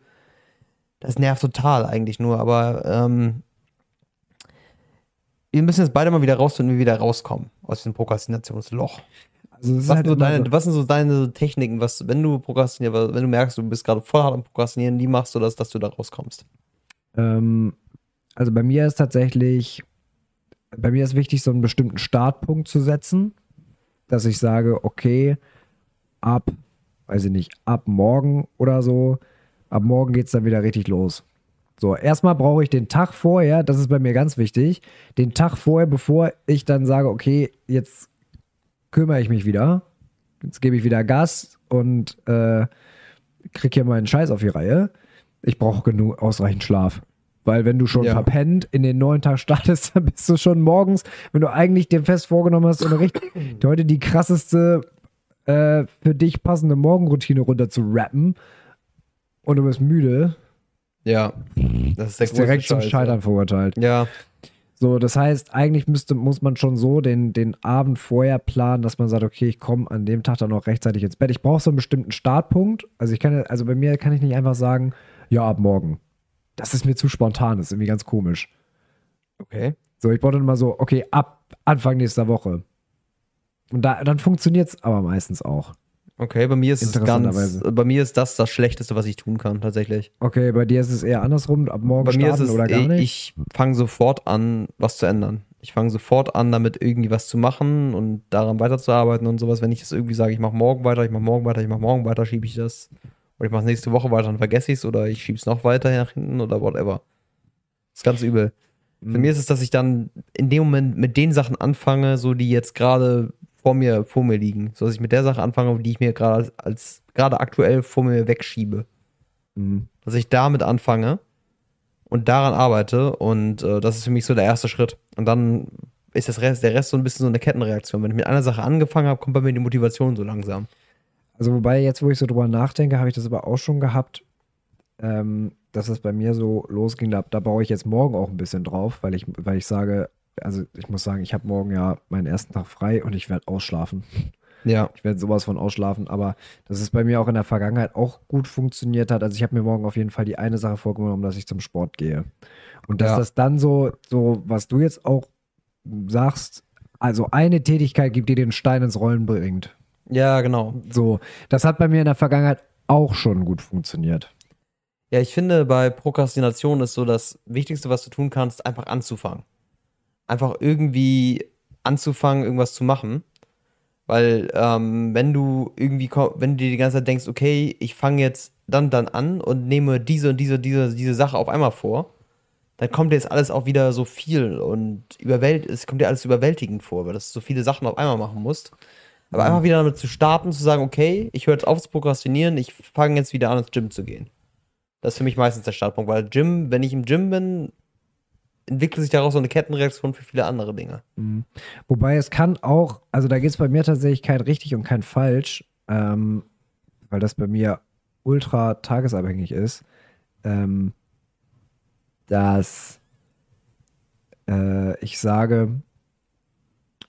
Das nervt total eigentlich nur, aber ähm, wir müssen jetzt beide mal wieder rausfinden, wie wir wieder rauskommen aus diesem Prokrastinationsloch. Also was, halt so deine, so was, sind so deine Techniken, was, wenn du prokrastinierst, wenn du merkst, du bist gerade voll hart am Prokrastinieren, wie machst du das, dass du da rauskommst? Ähm, also bei mir ist tatsächlich, bei mir ist wichtig, so einen bestimmten Startpunkt zu setzen, dass ich sage, okay, ab, weiß ich nicht, ab morgen oder so Ab morgen geht es dann wieder richtig los. So, erstmal brauche ich den Tag vorher, das ist bei mir ganz wichtig, den Tag vorher, bevor ich dann sage, okay, jetzt kümmere ich mich wieder, jetzt gebe ich wieder Gas und äh, kriege hier meinen Scheiß auf die Reihe. Ich brauche genug ausreichend Schlaf. Weil wenn du schon ja. verpennt in den neuen Tag startest, dann bist du schon morgens, wenn du eigentlich dir fest vorgenommen hast, eine richtig, heute die krasseste äh, für dich passende Morgenroutine runter zu rappen, und du bist müde, ja, das ist, der ist direkt zum Scheitern verurteilt. Ja. So, das heißt, eigentlich müsste, muss man schon so den, den Abend vorher planen, dass man sagt, okay, ich komme an dem Tag dann noch rechtzeitig ins Bett. Ich brauche so einen bestimmten Startpunkt. Also ich kann, also bei mir kann ich nicht einfach sagen, ja, ab morgen. Das ist mir zu spontan, das ist irgendwie ganz komisch. Okay. So, ich brauche dann immer so, okay, ab Anfang nächster Woche. Und da, dann funktioniert es aber meistens auch. Okay, bei mir ist es ganz, bei mir ist das das Schlechteste, was ich tun kann, tatsächlich. Okay, bei dir ist es eher andersrum, ab morgen bei starten mir ist es, oder gar nicht? Ich fange sofort an, was zu ändern. Ich fange sofort an, damit irgendwie was zu machen und daran weiterzuarbeiten und sowas. Wenn ich das irgendwie sage, ich mache morgen weiter, ich mache morgen weiter, ich mache morgen weiter, schiebe ich das. Oder ich mache nächste Woche weiter, dann vergesse ich es oder ich schiebe es noch weiter nach hinten oder whatever. Das ist ganz übel. Mhm. Für mir ist es, dass ich dann in dem Moment mit den Sachen anfange, so die jetzt gerade vor mir, vor mir liegen. So dass ich mit der Sache anfange, die ich mir gerade als, als gerade aktuell vor mir wegschiebe. Mhm. Dass ich damit anfange und daran arbeite und äh, das ist für mich so der erste Schritt. Und dann ist das Rest, der Rest so ein bisschen so eine Kettenreaktion. Wenn ich mit einer Sache angefangen habe, kommt bei mir die Motivation so langsam. Also wobei jetzt, wo ich so drüber nachdenke, habe ich das aber auch schon gehabt, ähm, dass es bei mir so losging. Da, da baue ich jetzt morgen auch ein bisschen drauf, weil ich, weil ich sage, also ich muss sagen, ich habe morgen ja meinen ersten Tag frei und ich werde ausschlafen. Ja. Ich werde sowas von ausschlafen, aber das ist bei mir auch in der Vergangenheit auch gut funktioniert hat. Also ich habe mir morgen auf jeden Fall die eine Sache vorgenommen, dass ich zum Sport gehe. Und dass ja. das dann so, so, was du jetzt auch sagst, also eine Tätigkeit gibt, die den Stein ins Rollen bringt. Ja, genau. So, das hat bei mir in der Vergangenheit auch schon gut funktioniert. Ja, ich finde, bei Prokrastination ist so das Wichtigste, was du tun kannst, einfach anzufangen einfach irgendwie anzufangen, irgendwas zu machen. Weil ähm, wenn du irgendwie, wenn du dir die ganze Zeit denkst, okay, ich fange jetzt dann dann an und nehme diese und diese, diese, diese Sache auf einmal vor, dann kommt dir jetzt alles auch wieder so viel und überwält, es kommt dir alles überwältigend vor, weil du so viele Sachen auf einmal machen musst. Aber mhm. einfach wieder damit zu starten, zu sagen, okay, ich höre jetzt auf zu prokrastinieren, ich fange jetzt wieder an, ins Gym zu gehen. Das ist für mich meistens der Startpunkt, weil Gym, wenn ich im Gym bin, entwickelt sich daraus so eine Kettenreaktion für viele andere Dinge. Mhm. Wobei es kann auch, also da geht es bei mir tatsächlich kein richtig und kein falsch, ähm, weil das bei mir ultra tagesabhängig ist, ähm, dass äh, ich sage,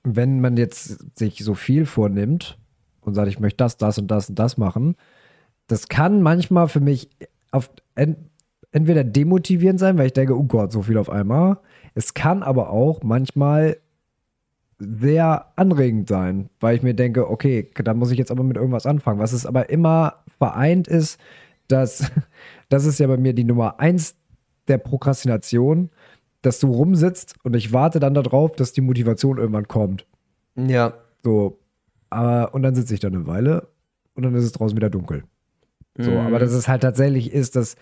wenn man jetzt sich so viel vornimmt und sagt, ich möchte das, das und das und das machen, das kann manchmal für mich auf entweder demotivierend sein, weil ich denke, oh Gott, so viel auf einmal. Es kann aber auch manchmal sehr anregend sein, weil ich mir denke, okay, da muss ich jetzt aber mit irgendwas anfangen. Was es aber immer vereint ist, dass das ist ja bei mir die Nummer eins der Prokrastination, dass du rumsitzt und ich warte dann darauf, dass die Motivation irgendwann kommt. Ja. So, aber und dann sitze ich da eine Weile und dann ist es draußen wieder dunkel. So, mhm. aber dass es halt tatsächlich ist, dass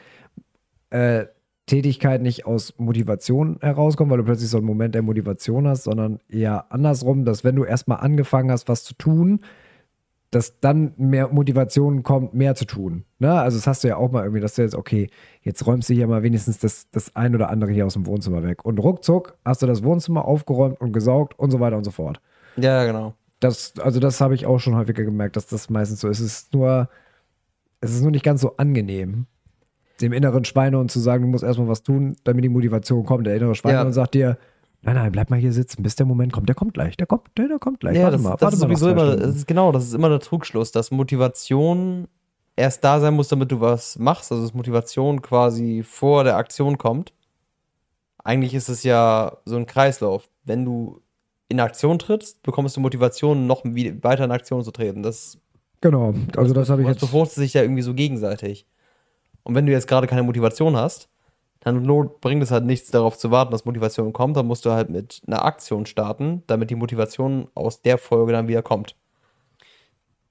äh, Tätigkeit nicht aus Motivation herauskommt, weil du plötzlich so einen Moment der Motivation hast, sondern eher andersrum, dass wenn du erstmal angefangen hast, was zu tun, dass dann mehr Motivation kommt, mehr zu tun. Ne? Also das hast du ja auch mal irgendwie, dass du jetzt, okay, jetzt räumst du hier mal wenigstens das, das ein oder andere hier aus dem Wohnzimmer weg. Und ruckzuck hast du das Wohnzimmer aufgeräumt und gesaugt und so weiter und so fort. Ja, genau. Das, also das habe ich auch schon häufiger gemerkt, dass das meistens so ist. Es ist nur, es ist nur nicht ganz so angenehm dem inneren Schweinehund zu sagen, du musst erstmal was tun, damit die Motivation kommt. Der innere Schweinehund ja. sagt dir, nein, nein, bleib mal hier sitzen, bis der Moment kommt. Der kommt gleich, der kommt, der, der kommt gleich. Ja, warte das, mal, das ist sowieso immer, das ist, genau, das ist immer der Trugschluss, dass Motivation erst da sein muss, damit du was machst. Also dass Motivation quasi vor der Aktion kommt. Eigentlich ist es ja so ein Kreislauf. Wenn du in Aktion trittst, bekommst du Motivation, noch weiter in Aktion zu treten. Das Genau, also das habe ich jetzt. befruchtet sich ja irgendwie so gegenseitig. Und wenn du jetzt gerade keine Motivation hast, dann bringt es halt nichts darauf zu warten, dass Motivation kommt. Dann musst du halt mit einer Aktion starten, damit die Motivation aus der Folge dann wieder kommt.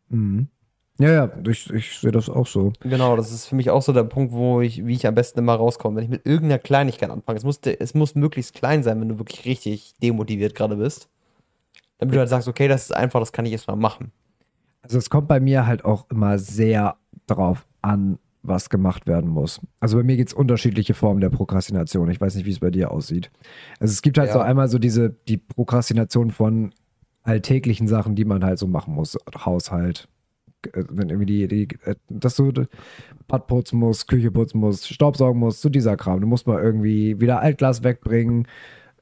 Mhm. Ja, ja, ich, ich sehe das auch so. Genau, das ist für mich auch so der Punkt, wo ich, wie ich am besten immer rauskomme. Wenn ich mit irgendeiner Kleinigkeit anfange, es muss, es muss möglichst klein sein, wenn du wirklich richtig demotiviert gerade bist. Damit du halt sagst, okay, das ist einfach, das kann ich jetzt mal machen. Also es kommt bei mir halt auch immer sehr drauf an, was gemacht werden muss. Also bei mir gibt es unterschiedliche Formen der Prokrastination. Ich weiß nicht, wie es bei dir aussieht. Also es gibt halt ja. so einmal so diese, die Prokrastination von alltäglichen Sachen, die man halt so machen muss. Haushalt, äh, wenn irgendwie die, die äh, dass du Bad putzen musst, Küche putzen musst, Staubsaugen musst, so dieser Kram. Du musst mal irgendwie wieder Altglas wegbringen,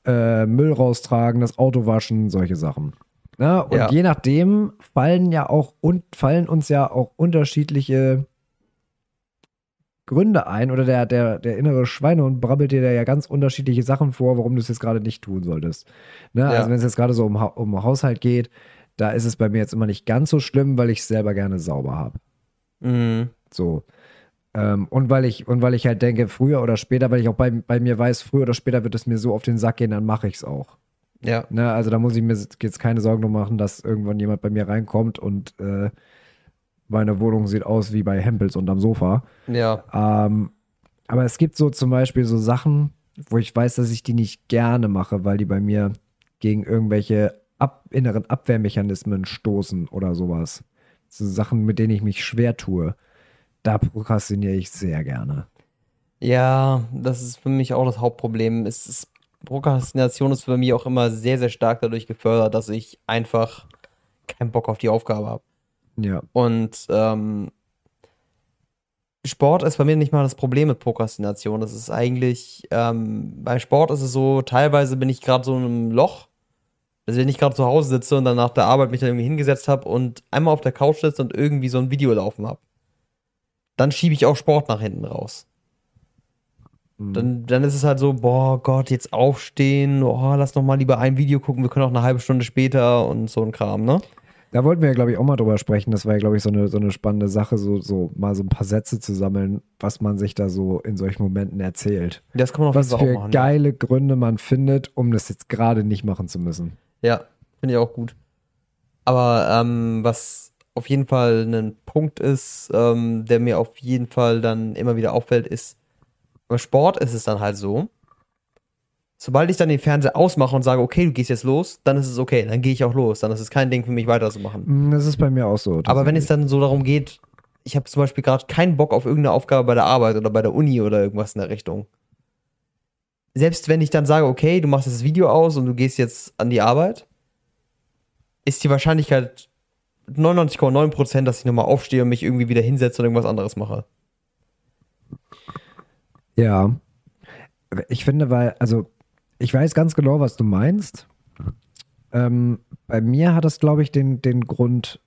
äh, Müll raustragen, das Auto waschen, solche Sachen. Ja, und Ja. je nachdem fallen ja auch und fallen uns ja auch unterschiedliche Gründe ein oder der, der, der innere Schweinehund brabbelt dir da ja ganz unterschiedliche Sachen vor, warum du es jetzt gerade nicht tun solltest. Ne? Ja. Also wenn es jetzt gerade so um, um Haushalt geht, da ist es bei mir jetzt immer nicht ganz so schlimm, weil ich es selber gerne sauber habe. Mhm. So. Ähm, und weil ich, und weil ich halt denke, früher oder später, weil ich auch bei, bei mir weiß, früher oder später wird es mir so auf den Sack gehen, dann mache ich es auch. Ja. Ne? Also da muss ich mir jetzt keine Sorgen drum machen, dass irgendwann jemand bei mir reinkommt und äh, meine Wohnung sieht aus wie bei Hempels unterm Sofa. Ja. Ähm, aber es gibt so zum Beispiel so Sachen, wo ich weiß, dass ich die nicht gerne mache, weil die bei mir gegen irgendwelche ab inneren Abwehrmechanismen stoßen oder sowas. So Sachen, mit denen ich mich schwer tue. Da prokrastiniere ich sehr gerne. Ja, das ist für mich auch das Hauptproblem. Es ist, Prokrastination ist für mich auch immer sehr, sehr stark dadurch gefördert, dass ich einfach keinen Bock auf die Aufgabe habe. Ja. Und ähm, Sport ist bei mir nicht mal das Problem mit Prokrastination. Das ist eigentlich, ähm, beim Sport ist es so, teilweise bin ich gerade so in einem Loch, dass wenn ich gerade zu Hause sitze und dann nach der Arbeit mich dann irgendwie hingesetzt habe und einmal auf der Couch sitze und irgendwie so ein Video laufen habe. Dann schiebe ich auch Sport nach hinten raus. Mhm. Dann, dann ist es halt so, boah Gott, jetzt aufstehen, oh, lass noch mal lieber ein Video gucken, wir können auch eine halbe Stunde später und so ein Kram, ne? Da wollten wir ja, glaube ich, auch mal drüber sprechen. Das war ja, glaube ich, so eine, so eine spannende Sache, so, so mal so ein paar Sätze zu sammeln, was man sich da so in solchen Momenten erzählt. Das kann man auf Was für machen. ja. geile Gründe man findet, um das jetzt gerade nicht machen zu müssen. Ja, finde ich auch gut. Aber ähm, was auf jeden Fall ein Punkt ist, ähm, der mir auf jeden Fall dann immer wieder auffällt, ist, beim Sport ist es dann halt so, sobald ich dann den Fernseher ausmache und sage, okay, du gehst jetzt los, dann ist es okay, dann gehe ich auch los. Dann ist es kein Ding für mich weiterzumachen. Mm, Das ist bei mir auch so. Aber wenn es dann so darum geht, ich habe zum Beispiel gerade keinen Bock auf irgendeine Aufgabe bei der Arbeit oder bei der Uni oder irgendwas in der Richtung. Selbst wenn ich dann sage, okay, du machst das Video aus und du gehst jetzt an die Arbeit, ist die Wahrscheinlichkeit 99,9%, dass ich nochmal aufstehe und mich irgendwie wieder hinsetze und irgendwas anderes mache. Ja. Ich finde, weil, also, ich weiß ganz genau, was du meinst. Ähm, bei mir hat es, glaube ich, den, den Grund,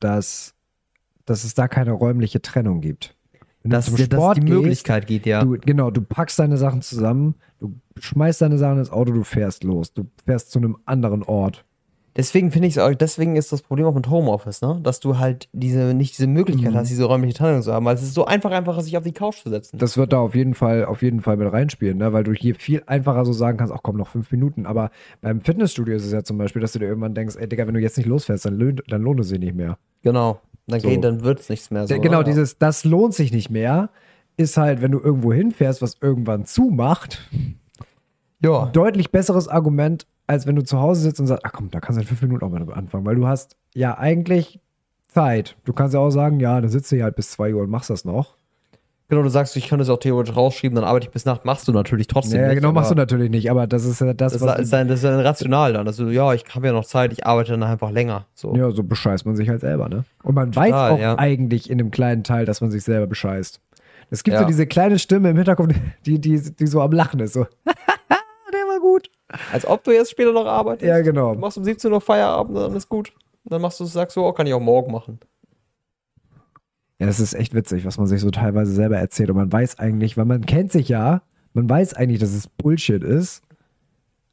dass, dass es da keine räumliche Trennung gibt. Wenn du Dass, zum dass Sport die gehst, Möglichkeit geht, ja. Du, genau, du packst deine Sachen zusammen, du schmeißt deine Sachen ins Auto, du fährst los. Du fährst zu einem anderen Ort. Deswegen finde ich es auch, deswegen ist das Problem auch mit Homeoffice, ne? Dass du halt diese, nicht diese Möglichkeit Mhm. hast, diese räumliche Trennung zu haben. Weil es ist so einfach, einfach, sich auf die Couch zu setzen. Das wird da auf jeden Fall, auf jeden Fall mit reinspielen, ne? weil du hier viel einfacher so sagen kannst, ach komm, noch fünf Minuten. Aber beim Fitnessstudio ist es ja zum Beispiel, dass du dir irgendwann denkst, ey Digga, wenn du jetzt nicht losfährst, dann, lohnt- dann lohnt es sich nicht mehr. Genau. Dann, So. geht, dann wird es nichts mehr so. Genau, oder? dieses, das lohnt sich nicht mehr, ist halt, wenn du irgendwo hinfährst, was irgendwann zumacht, Ja. deutlich besseres Argument, als wenn du zu Hause sitzt und sagst, ach komm, da kannst du in fünf Minuten auch mal anfangen, weil du hast ja eigentlich Zeit. Du kannst ja auch sagen, ja, dann sitzt du hier halt bis zwei Uhr und machst das noch. Genau, du sagst, ich könnte es auch theoretisch rausschieben, dann arbeite ich bis Nacht. Machst du natürlich trotzdem. Ja, nicht, genau, machst du natürlich nicht, aber das ist ja das, Das was ist dann, das ist dann rational dann. Also, ja, ich habe ja noch Zeit, ich arbeite dann einfach länger. So. Ja, so bescheißt man sich halt selber, ne? Und man weiß Total, auch ja. eigentlich in einem kleinen Teil, dass man sich selber bescheißt. Es gibt so Ja. diese kleine Stimme im Hinterkopf, die, die, die so am Lachen ist. So. Als ob du jetzt später noch arbeitest. Ja, genau. Du machst um 17 Uhr Feierabend, dann ist gut. Dann machst du, sagst du, oh, kann ich auch morgen machen. Ja, das ist echt witzig, was man sich so teilweise selber erzählt. Und man weiß eigentlich, weil man kennt sich ja, man weiß eigentlich, dass es Bullshit ist,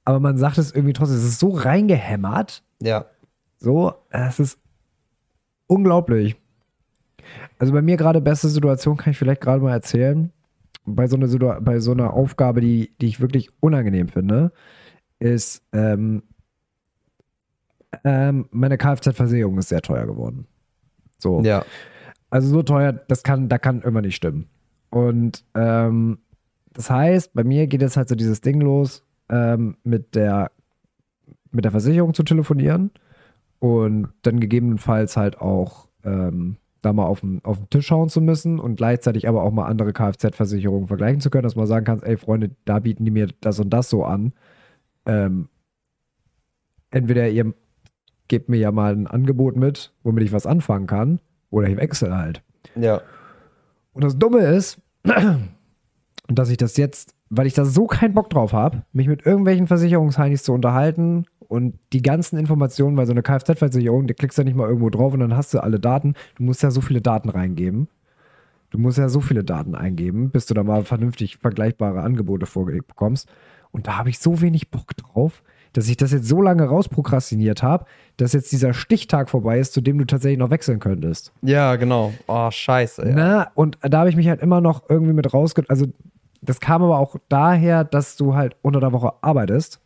aber man sagt es irgendwie trotzdem. Es ist so reingehämmert. Ja. So, es ist unglaublich. Also bei mir gerade beste Situation kann ich vielleicht gerade mal erzählen. Bei so einer, Situa bei so einer Aufgabe, die, die ich wirklich unangenehm finde, ist, ähm, ähm, meine Kfz-Versicherung ist sehr teuer geworden. So. Ja. Also so teuer, das kann, da kann immer nicht stimmen. Und ähm, das heißt, bei mir geht jetzt halt so dieses Ding los, ähm, mit der mit der Versicherung zu telefonieren und dann gegebenenfalls halt auch ähm, da mal auf den, auf den Tisch schauen zu müssen und gleichzeitig aber auch mal andere Kfz-Versicherungen vergleichen zu können, dass man sagen kann, ey Freunde, da bieten die mir das und das so an. Ähm, entweder ihr gebt mir ja mal ein Angebot mit, womit ich was anfangen kann, oder ich wechsle halt. Ja. Und das Dumme ist, dass ich das jetzt weil ich da so keinen Bock drauf habe, mich mit irgendwelchen Versicherungsheinis zu unterhalten und die ganzen Informationen, weil so eine Kfz-Versicherung, da klickst du ja nicht mal irgendwo drauf und dann hast du alle Daten. Du musst ja so viele Daten reingeben. Du musst ja so viele Daten eingeben, bis du da mal vernünftig vergleichbare Angebote vorgelegt bekommst. Und da habe ich so wenig Bock drauf, dass ich das jetzt so lange rausprokrastiniert habe, dass jetzt dieser Stichtag vorbei ist, zu dem du tatsächlich noch wechseln könntest. Ja, genau. Oh, scheiße. Ja. Na, und da habe ich mich halt immer noch irgendwie mit rausge... Also, das kam aber auch daher, dass du halt unter der Woche arbeitest.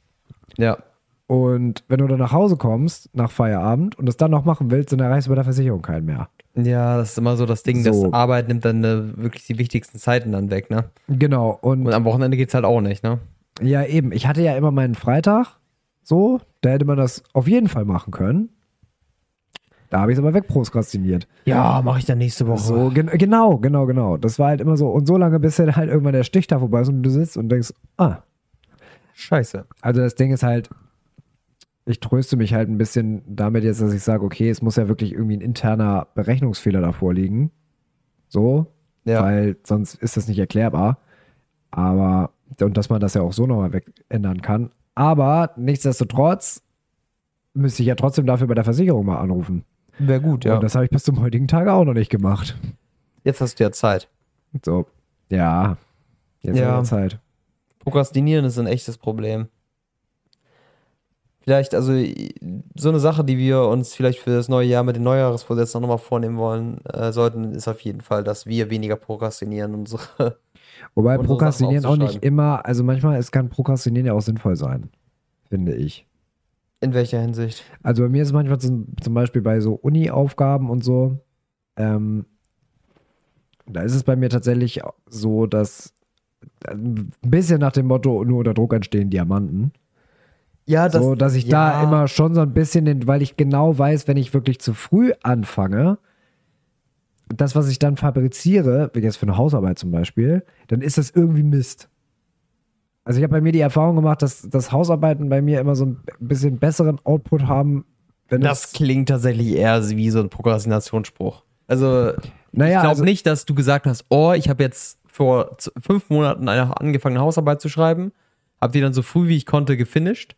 Ja. Und wenn du dann nach Hause kommst, nach Feierabend, und das dann noch machen willst, dann erreichst du bei der Versicherung keinen mehr. Ja, das ist immer so das Ding, So. das Arbeit nimmt dann äh, wirklich die wichtigsten Zeiten dann weg, ne? Genau. Und Und am Wochenende geht's halt auch nicht, ne? Ja, eben. Ich hatte ja immer meinen Freitag. So, da hätte man das auf jeden Fall machen können. Da habe ich es aber wegprokrastiniert. Ja, mache ich dann nächste Woche. So, gen genau, genau, genau. Das war halt immer so. Und so lange, bis dann halt irgendwann der Stichtag vorbei ist und du sitzt und denkst, ah, Scheiße. Also das Ding ist halt, ich tröste mich halt ein bisschen damit jetzt, dass ich sage, okay, es muss ja wirklich irgendwie ein interner Berechnungsfehler davor liegen. So, Ja. weil sonst ist das nicht erklärbar. Aber, und dass man das ja auch so nochmal weg ändern kann. Aber nichtsdestotrotz müsste ich ja trotzdem dafür bei der Versicherung mal anrufen. Wäre gut, ja. Und das habe ich bis zum heutigen Tage auch noch nicht gemacht. Jetzt hast du ja Zeit. So, ja, jetzt Ja. haben wir Zeit. Prokrastinieren ist ein echtes Problem. Vielleicht, also so eine Sache, die wir uns vielleicht für das neue Jahr mit den Neujahresvorsätzen nochmal vornehmen wollen äh, sollten, ist auf jeden Fall, dass wir weniger prokrastinieren. Unsere Wobei unsere Prokrastinieren auch nicht immer, also manchmal es kann Prokrastinieren ja auch sinnvoll sein, finde ich. in welcher Hinsicht? Also bei mir ist es manchmal zum, zum Beispiel bei so Uni-Aufgaben und so, ähm, da ist es bei mir tatsächlich so, dass äh, ein bisschen nach dem Motto, nur unter Druck entstehen Diamanten. Ja, so, dass ich da immer schon so ein bisschen, den, weil ich genau weiß, wenn ich wirklich zu früh anfange, das, was ich dann fabriziere, wie jetzt für eine Hausarbeit zum Beispiel, dann ist das irgendwie Mist. Also ich habe bei mir die Erfahrung gemacht, dass, dass Hausarbeiten bei mir immer so ein bisschen besseren Output haben, wenn Das klingt tatsächlich eher wie so ein Prokrastinationsspruch. Also, Naja, ich glaube also- nicht, dass du gesagt hast, oh, ich habe jetzt vor fünf Monaten eine angefangen, eine Hausarbeit zu schreiben, habe die dann so früh wie ich konnte gefinisht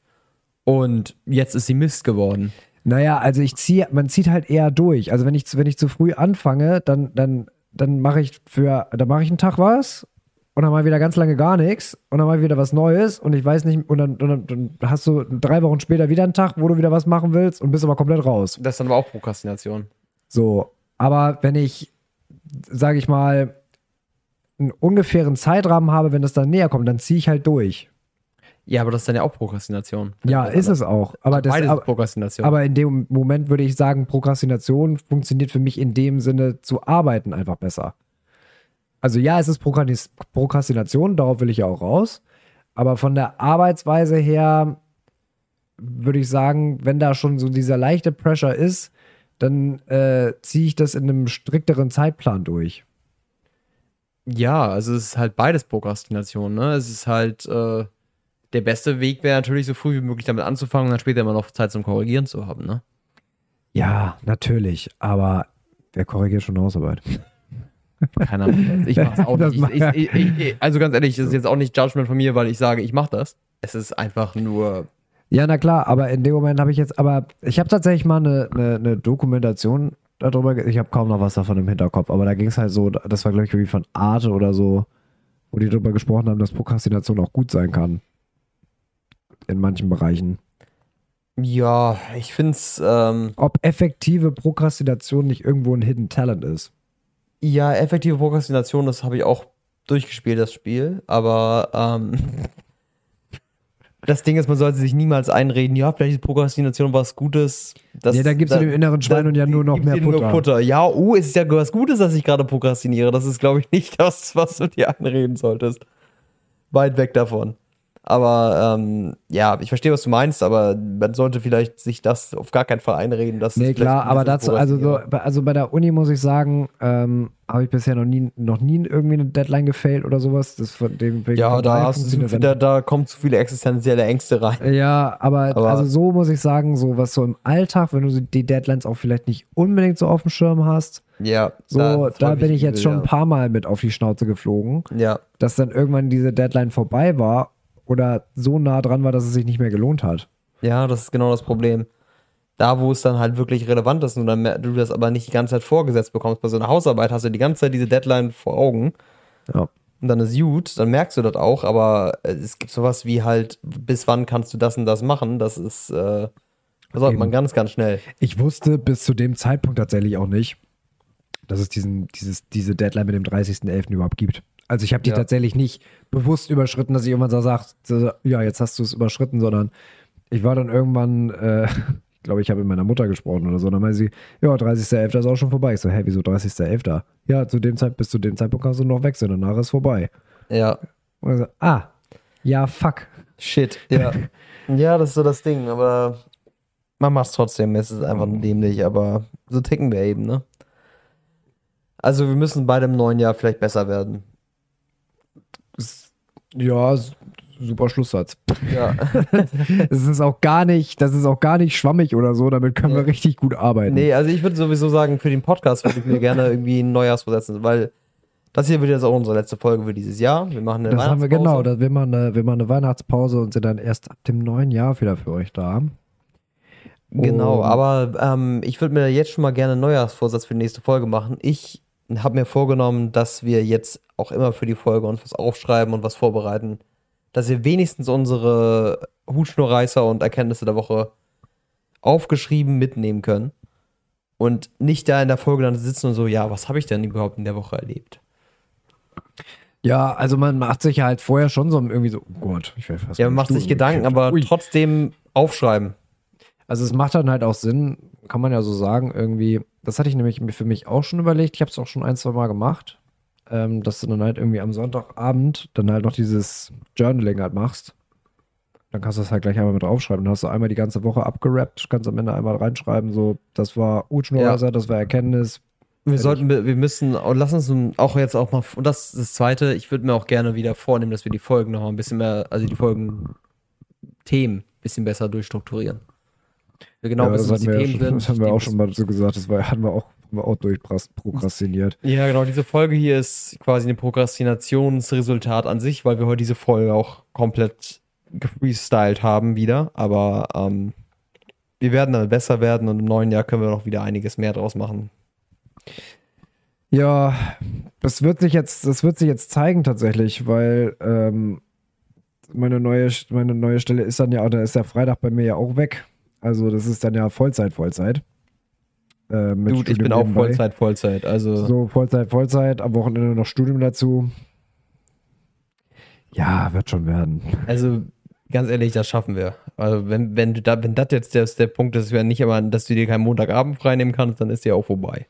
und jetzt ist sie Mist geworden. Naja, also ich ziehe, man zieht halt eher durch. Also wenn ich, zu- wenn ich zu früh anfange, dann, dann, dann mache ich für, dann mache ich einen Tag was und dann mal wieder ganz lange gar nichts und dann mal wieder was Neues und ich weiß nicht, und dann, und dann, dann hast du drei Wochen später wieder einen Tag, wo du wieder was machen willst und bist aber komplett raus. Das ist dann aber auch Prokrastination. So, aber wenn ich, sage ich mal, einen ungefähren Zeitrahmen habe, wenn das dann näher kommt, dann ziehe ich halt durch. Ja, aber das ist dann ja auch Prokrastination. Ja, ist es auch. Aber, das, Beides aber, ist Prokrastination. aber in dem Moment würde ich sagen, Prokrastination funktioniert für mich in dem Sinne zu arbeiten einfach besser. Also ja, es ist Prokrastination, darauf will ich ja auch raus. Aber von der Arbeitsweise her würde ich sagen, wenn da schon so dieser leichte Pressure ist, dann äh, ziehe ich das in einem strikteren Zeitplan durch. ja, also es ist halt beides Prokrastination. Ne? Es ist halt, äh, der beste Weg wäre natürlich so früh wie möglich damit anzufangen und dann später immer noch Zeit zum Korrigieren zu haben. Ne? Ja, natürlich, aber wer korrigiert schon Hausarbeit? Keine Ahnung. Ich mach's auch nicht. Ich, macht- ich, ich, also ganz ehrlich, das ist jetzt auch nicht Judgment von mir, weil ich sage, ich mach das. Es ist einfach nur. Ja, na klar, aber in dem Moment habe ich jetzt, aber ich habe tatsächlich mal eine, eine, eine Dokumentation darüber, ich habe kaum noch was davon im Hinterkopf, aber da ging es halt so, das war glaube ich irgendwie von Arte oder so, wo die darüber gesprochen haben, dass Prokrastination auch gut sein kann. In manchen Bereichen. Ja, ich find's. Ähm, Ob effektive Prokrastination nicht irgendwo ein Hidden Talent ist. ja, effektive Prokrastination, das habe ich auch durchgespielt, das Spiel. Aber ähm, das Ding ist, man sollte sich niemals einreden, ja, vielleicht ist Prokrastination was Gutes. Das, Nee, da gibt's in dem inneren Schwein und ja nur noch mehr Futter. Ja, oh, es ist ja was Gutes, dass ich gerade prokrastiniere. Das ist, glaube ich, nicht das, was du dir einreden solltest. Weit weg davon. Aber ähm, ja, ich verstehe, was du meinst, aber man sollte vielleicht sich das auf gar keinen Fall einreden. Dass nee, klar, aber dazu, also, so, also bei der Uni muss ich sagen, ähm, habe ich bisher noch nie, noch nie irgendwie eine Deadline gefailt oder sowas. Das von dem, ja, da, hast du, da, da kommen zu viele existenzielle Ängste rein. Ja, aber, aber, also so muss ich sagen, so was so im Alltag, wenn du die Deadlines auch vielleicht nicht unbedingt so auf dem Schirm hast. Ja, so, da, da bin ich jetzt schon ein paar Mal mit auf die Schnauze geflogen. Ja. Dass dann irgendwann diese Deadline vorbei war oder so nah dran war, dass es sich nicht mehr gelohnt hat. Ja, das ist genau das Problem. Da, wo es dann halt wirklich relevant ist und dann du das aber nicht die ganze Zeit vorgesetzt bekommst. Bei so einer Hausarbeit hast du die ganze Zeit diese Deadline vor Augen. Ja. Und dann ist gut, dann merkst du das auch, aber es gibt sowas wie halt, bis wann kannst du das und das machen? Das ist, äh, das sollte man ganz, ganz schnell. Ich wusste bis zu dem Zeitpunkt tatsächlich auch nicht, dass es diesen, dieses, diese Deadline mit dem 30.11. überhaupt gibt. Also ich habe die ja. tatsächlich nicht bewusst überschritten, dass ich irgendwann so sage, so, ja, jetzt hast du es überschritten, sondern ich war dann irgendwann, äh, ich glaube, ich habe mit meiner Mutter gesprochen oder so, dann meinte sie, ja, 30.11. ist auch schon vorbei. Ich so, hä, wieso 30.11.? Ja, zu dem Zeit, bis zu dem Zeitpunkt kannst du noch wechseln, danach ist vorbei. Ja. Und so, ah, ja, fuck. Shit, ja. ja, das ist so das Ding, aber man macht es trotzdem, es ist einfach nur dämlich, aber so ticken wir eben, ne? Also wir müssen bei dem neuen Jahr vielleicht besser werden. Ja, super Schlusssatz. Ja. das ist auch gar nicht, das ist auch gar nicht schwammig oder so, damit können nee. wir richtig gut arbeiten. Nee, also ich würde sowieso sagen, für den Podcast würde ich mir gerne irgendwie ein Neujahrsvorsatz setzen, weil das hier wird jetzt auch unsere letzte Folge für dieses Jahr. Wir machen eine das haben wir genau, das, wir, machen eine, wir machen eine Weihnachtspause und sind dann erst ab dem neuen Jahr wieder für euch da. Genau, aber ähm, ich würde mir jetzt schon mal gerne einen Neujahrsvorsatz für die nächste Folge machen. Ich habe mir vorgenommen, dass wir jetzt auch immer für die Folge uns was aufschreiben und was vorbereiten, dass wir wenigstens unsere Hutschnurreißer und Erkenntnisse der Woche aufgeschrieben mitnehmen können und nicht da in der Folge dann sitzen und so, ja, was habe ich denn überhaupt in der Woche erlebt? Ja, also man macht sich halt vorher schon so irgendwie so, oh Gott, ich will fast. Ja, man macht sich Gedanken, aber Ui. trotzdem aufschreiben. Also es macht dann halt auch Sinn, kann man ja so sagen, irgendwie, das hatte ich nämlich für mich auch schon überlegt, ich habe es auch schon ein, zwei Mal gemacht, ähm, dass du dann halt irgendwie am Sonntagabend dann halt noch dieses Journaling halt machst. Dann kannst du das halt gleich einmal mit draufschreiben. Dann hast du einmal die ganze Woche abgerappt, kannst am Ende einmal reinschreiben, so, das war Utschnurhäuser, ja. das war Erkenntnis. Wir sollten, wir müssen, oh, lass uns auch jetzt auch mal, und das ist das Zweite, ich würde mir auch gerne wieder vornehmen, dass wir die Folgen noch ein bisschen mehr, also die Folgen Themen ein bisschen besser durchstrukturieren. Genau ja, wissen, was die Themen ja sind. Das haben wir auch schon mal so gesagt, das war, hatten wir auch haben wir auch durchprokrastiniert. Ja, genau. Diese Folge hier ist quasi ein Prokrastinationsresultat an sich, weil wir heute diese Folge auch komplett gefreestylt haben wieder. Aber ähm, wir werden damit besser werden und im neuen Jahr können wir noch wieder einiges mehr draus machen. Ja, das wird sich jetzt, das wird sich jetzt zeigen tatsächlich, weil ähm, meine neue, meine neue Stelle ist dann ja, da ist der Freitag bei mir ja auch weg. Also das ist dann ja Vollzeit, Vollzeit. Äh, Dude, ich bin auch Vollzeit, Vollzeit. Also so Vollzeit, Vollzeit, am Wochenende noch Studium dazu. Ja, wird schon werden. Also ganz ehrlich, das schaffen wir. Also wenn, wenn da, wenn das jetzt der, der Punkt ist, nicht aber, dass du dir keinen Montagabend freinehmen kannst, dann ist der auch vorbei.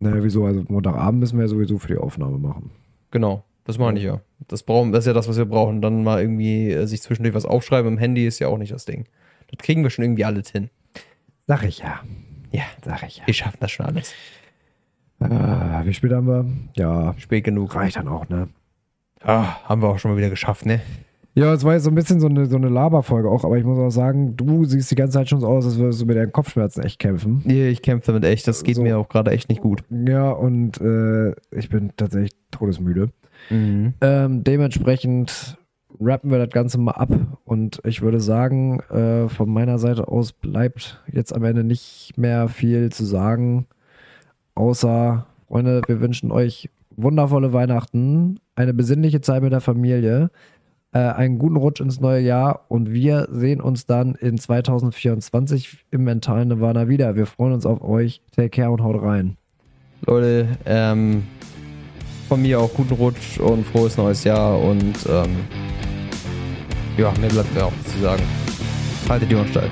Naja, wieso? Also Montagabend müssen wir ja sowieso für die Aufnahme machen. Genau, das meine ich ja. Das, brauchen, das ist ja das, was wir brauchen. Dann mal irgendwie äh, sich zwischendurch was aufschreiben im Handy ist ja auch nicht das Ding. Das kriegen wir schon irgendwie alles hin. Sag ich ja. Ja, sag ich ja. Wir schaffen das schon alles. Äh, wie spät haben wir? Ja. Spät genug. Reicht dann auch, ne? Ah, haben wir auch schon mal wieder geschafft, ne? Ja, es war jetzt so ein bisschen so eine, so eine Laberfolge auch, aber ich muss auch sagen, du siehst die ganze Zeit schon so aus, als würdest du mit deinen Kopfschmerzen echt kämpfen. Nee, ich kämpfe damit echt. Das geht so. mir auch gerade echt nicht gut. Ja, und äh, ich bin tatsächlich todesmüde. Mhm. Ähm, dementsprechend rappen wir das Ganze mal ab. Und ich würde sagen, äh, von meiner Seite aus bleibt jetzt am Ende nicht mehr viel zu sagen. Außer, Freunde, wir wünschen euch wundervolle Weihnachten, eine besinnliche Zeit mit der Familie, äh, einen guten Rutsch ins neue Jahr und wir sehen uns dann in 2024 im mentalen Nirvana wieder. Wir freuen uns auf euch. Take care und haut rein. Leute, ähm, von mir auch guten Rutsch und frohes neues Jahr und ähm, ja, mehr bleibt mir auch zu sagen. Haltet die Ohren steif.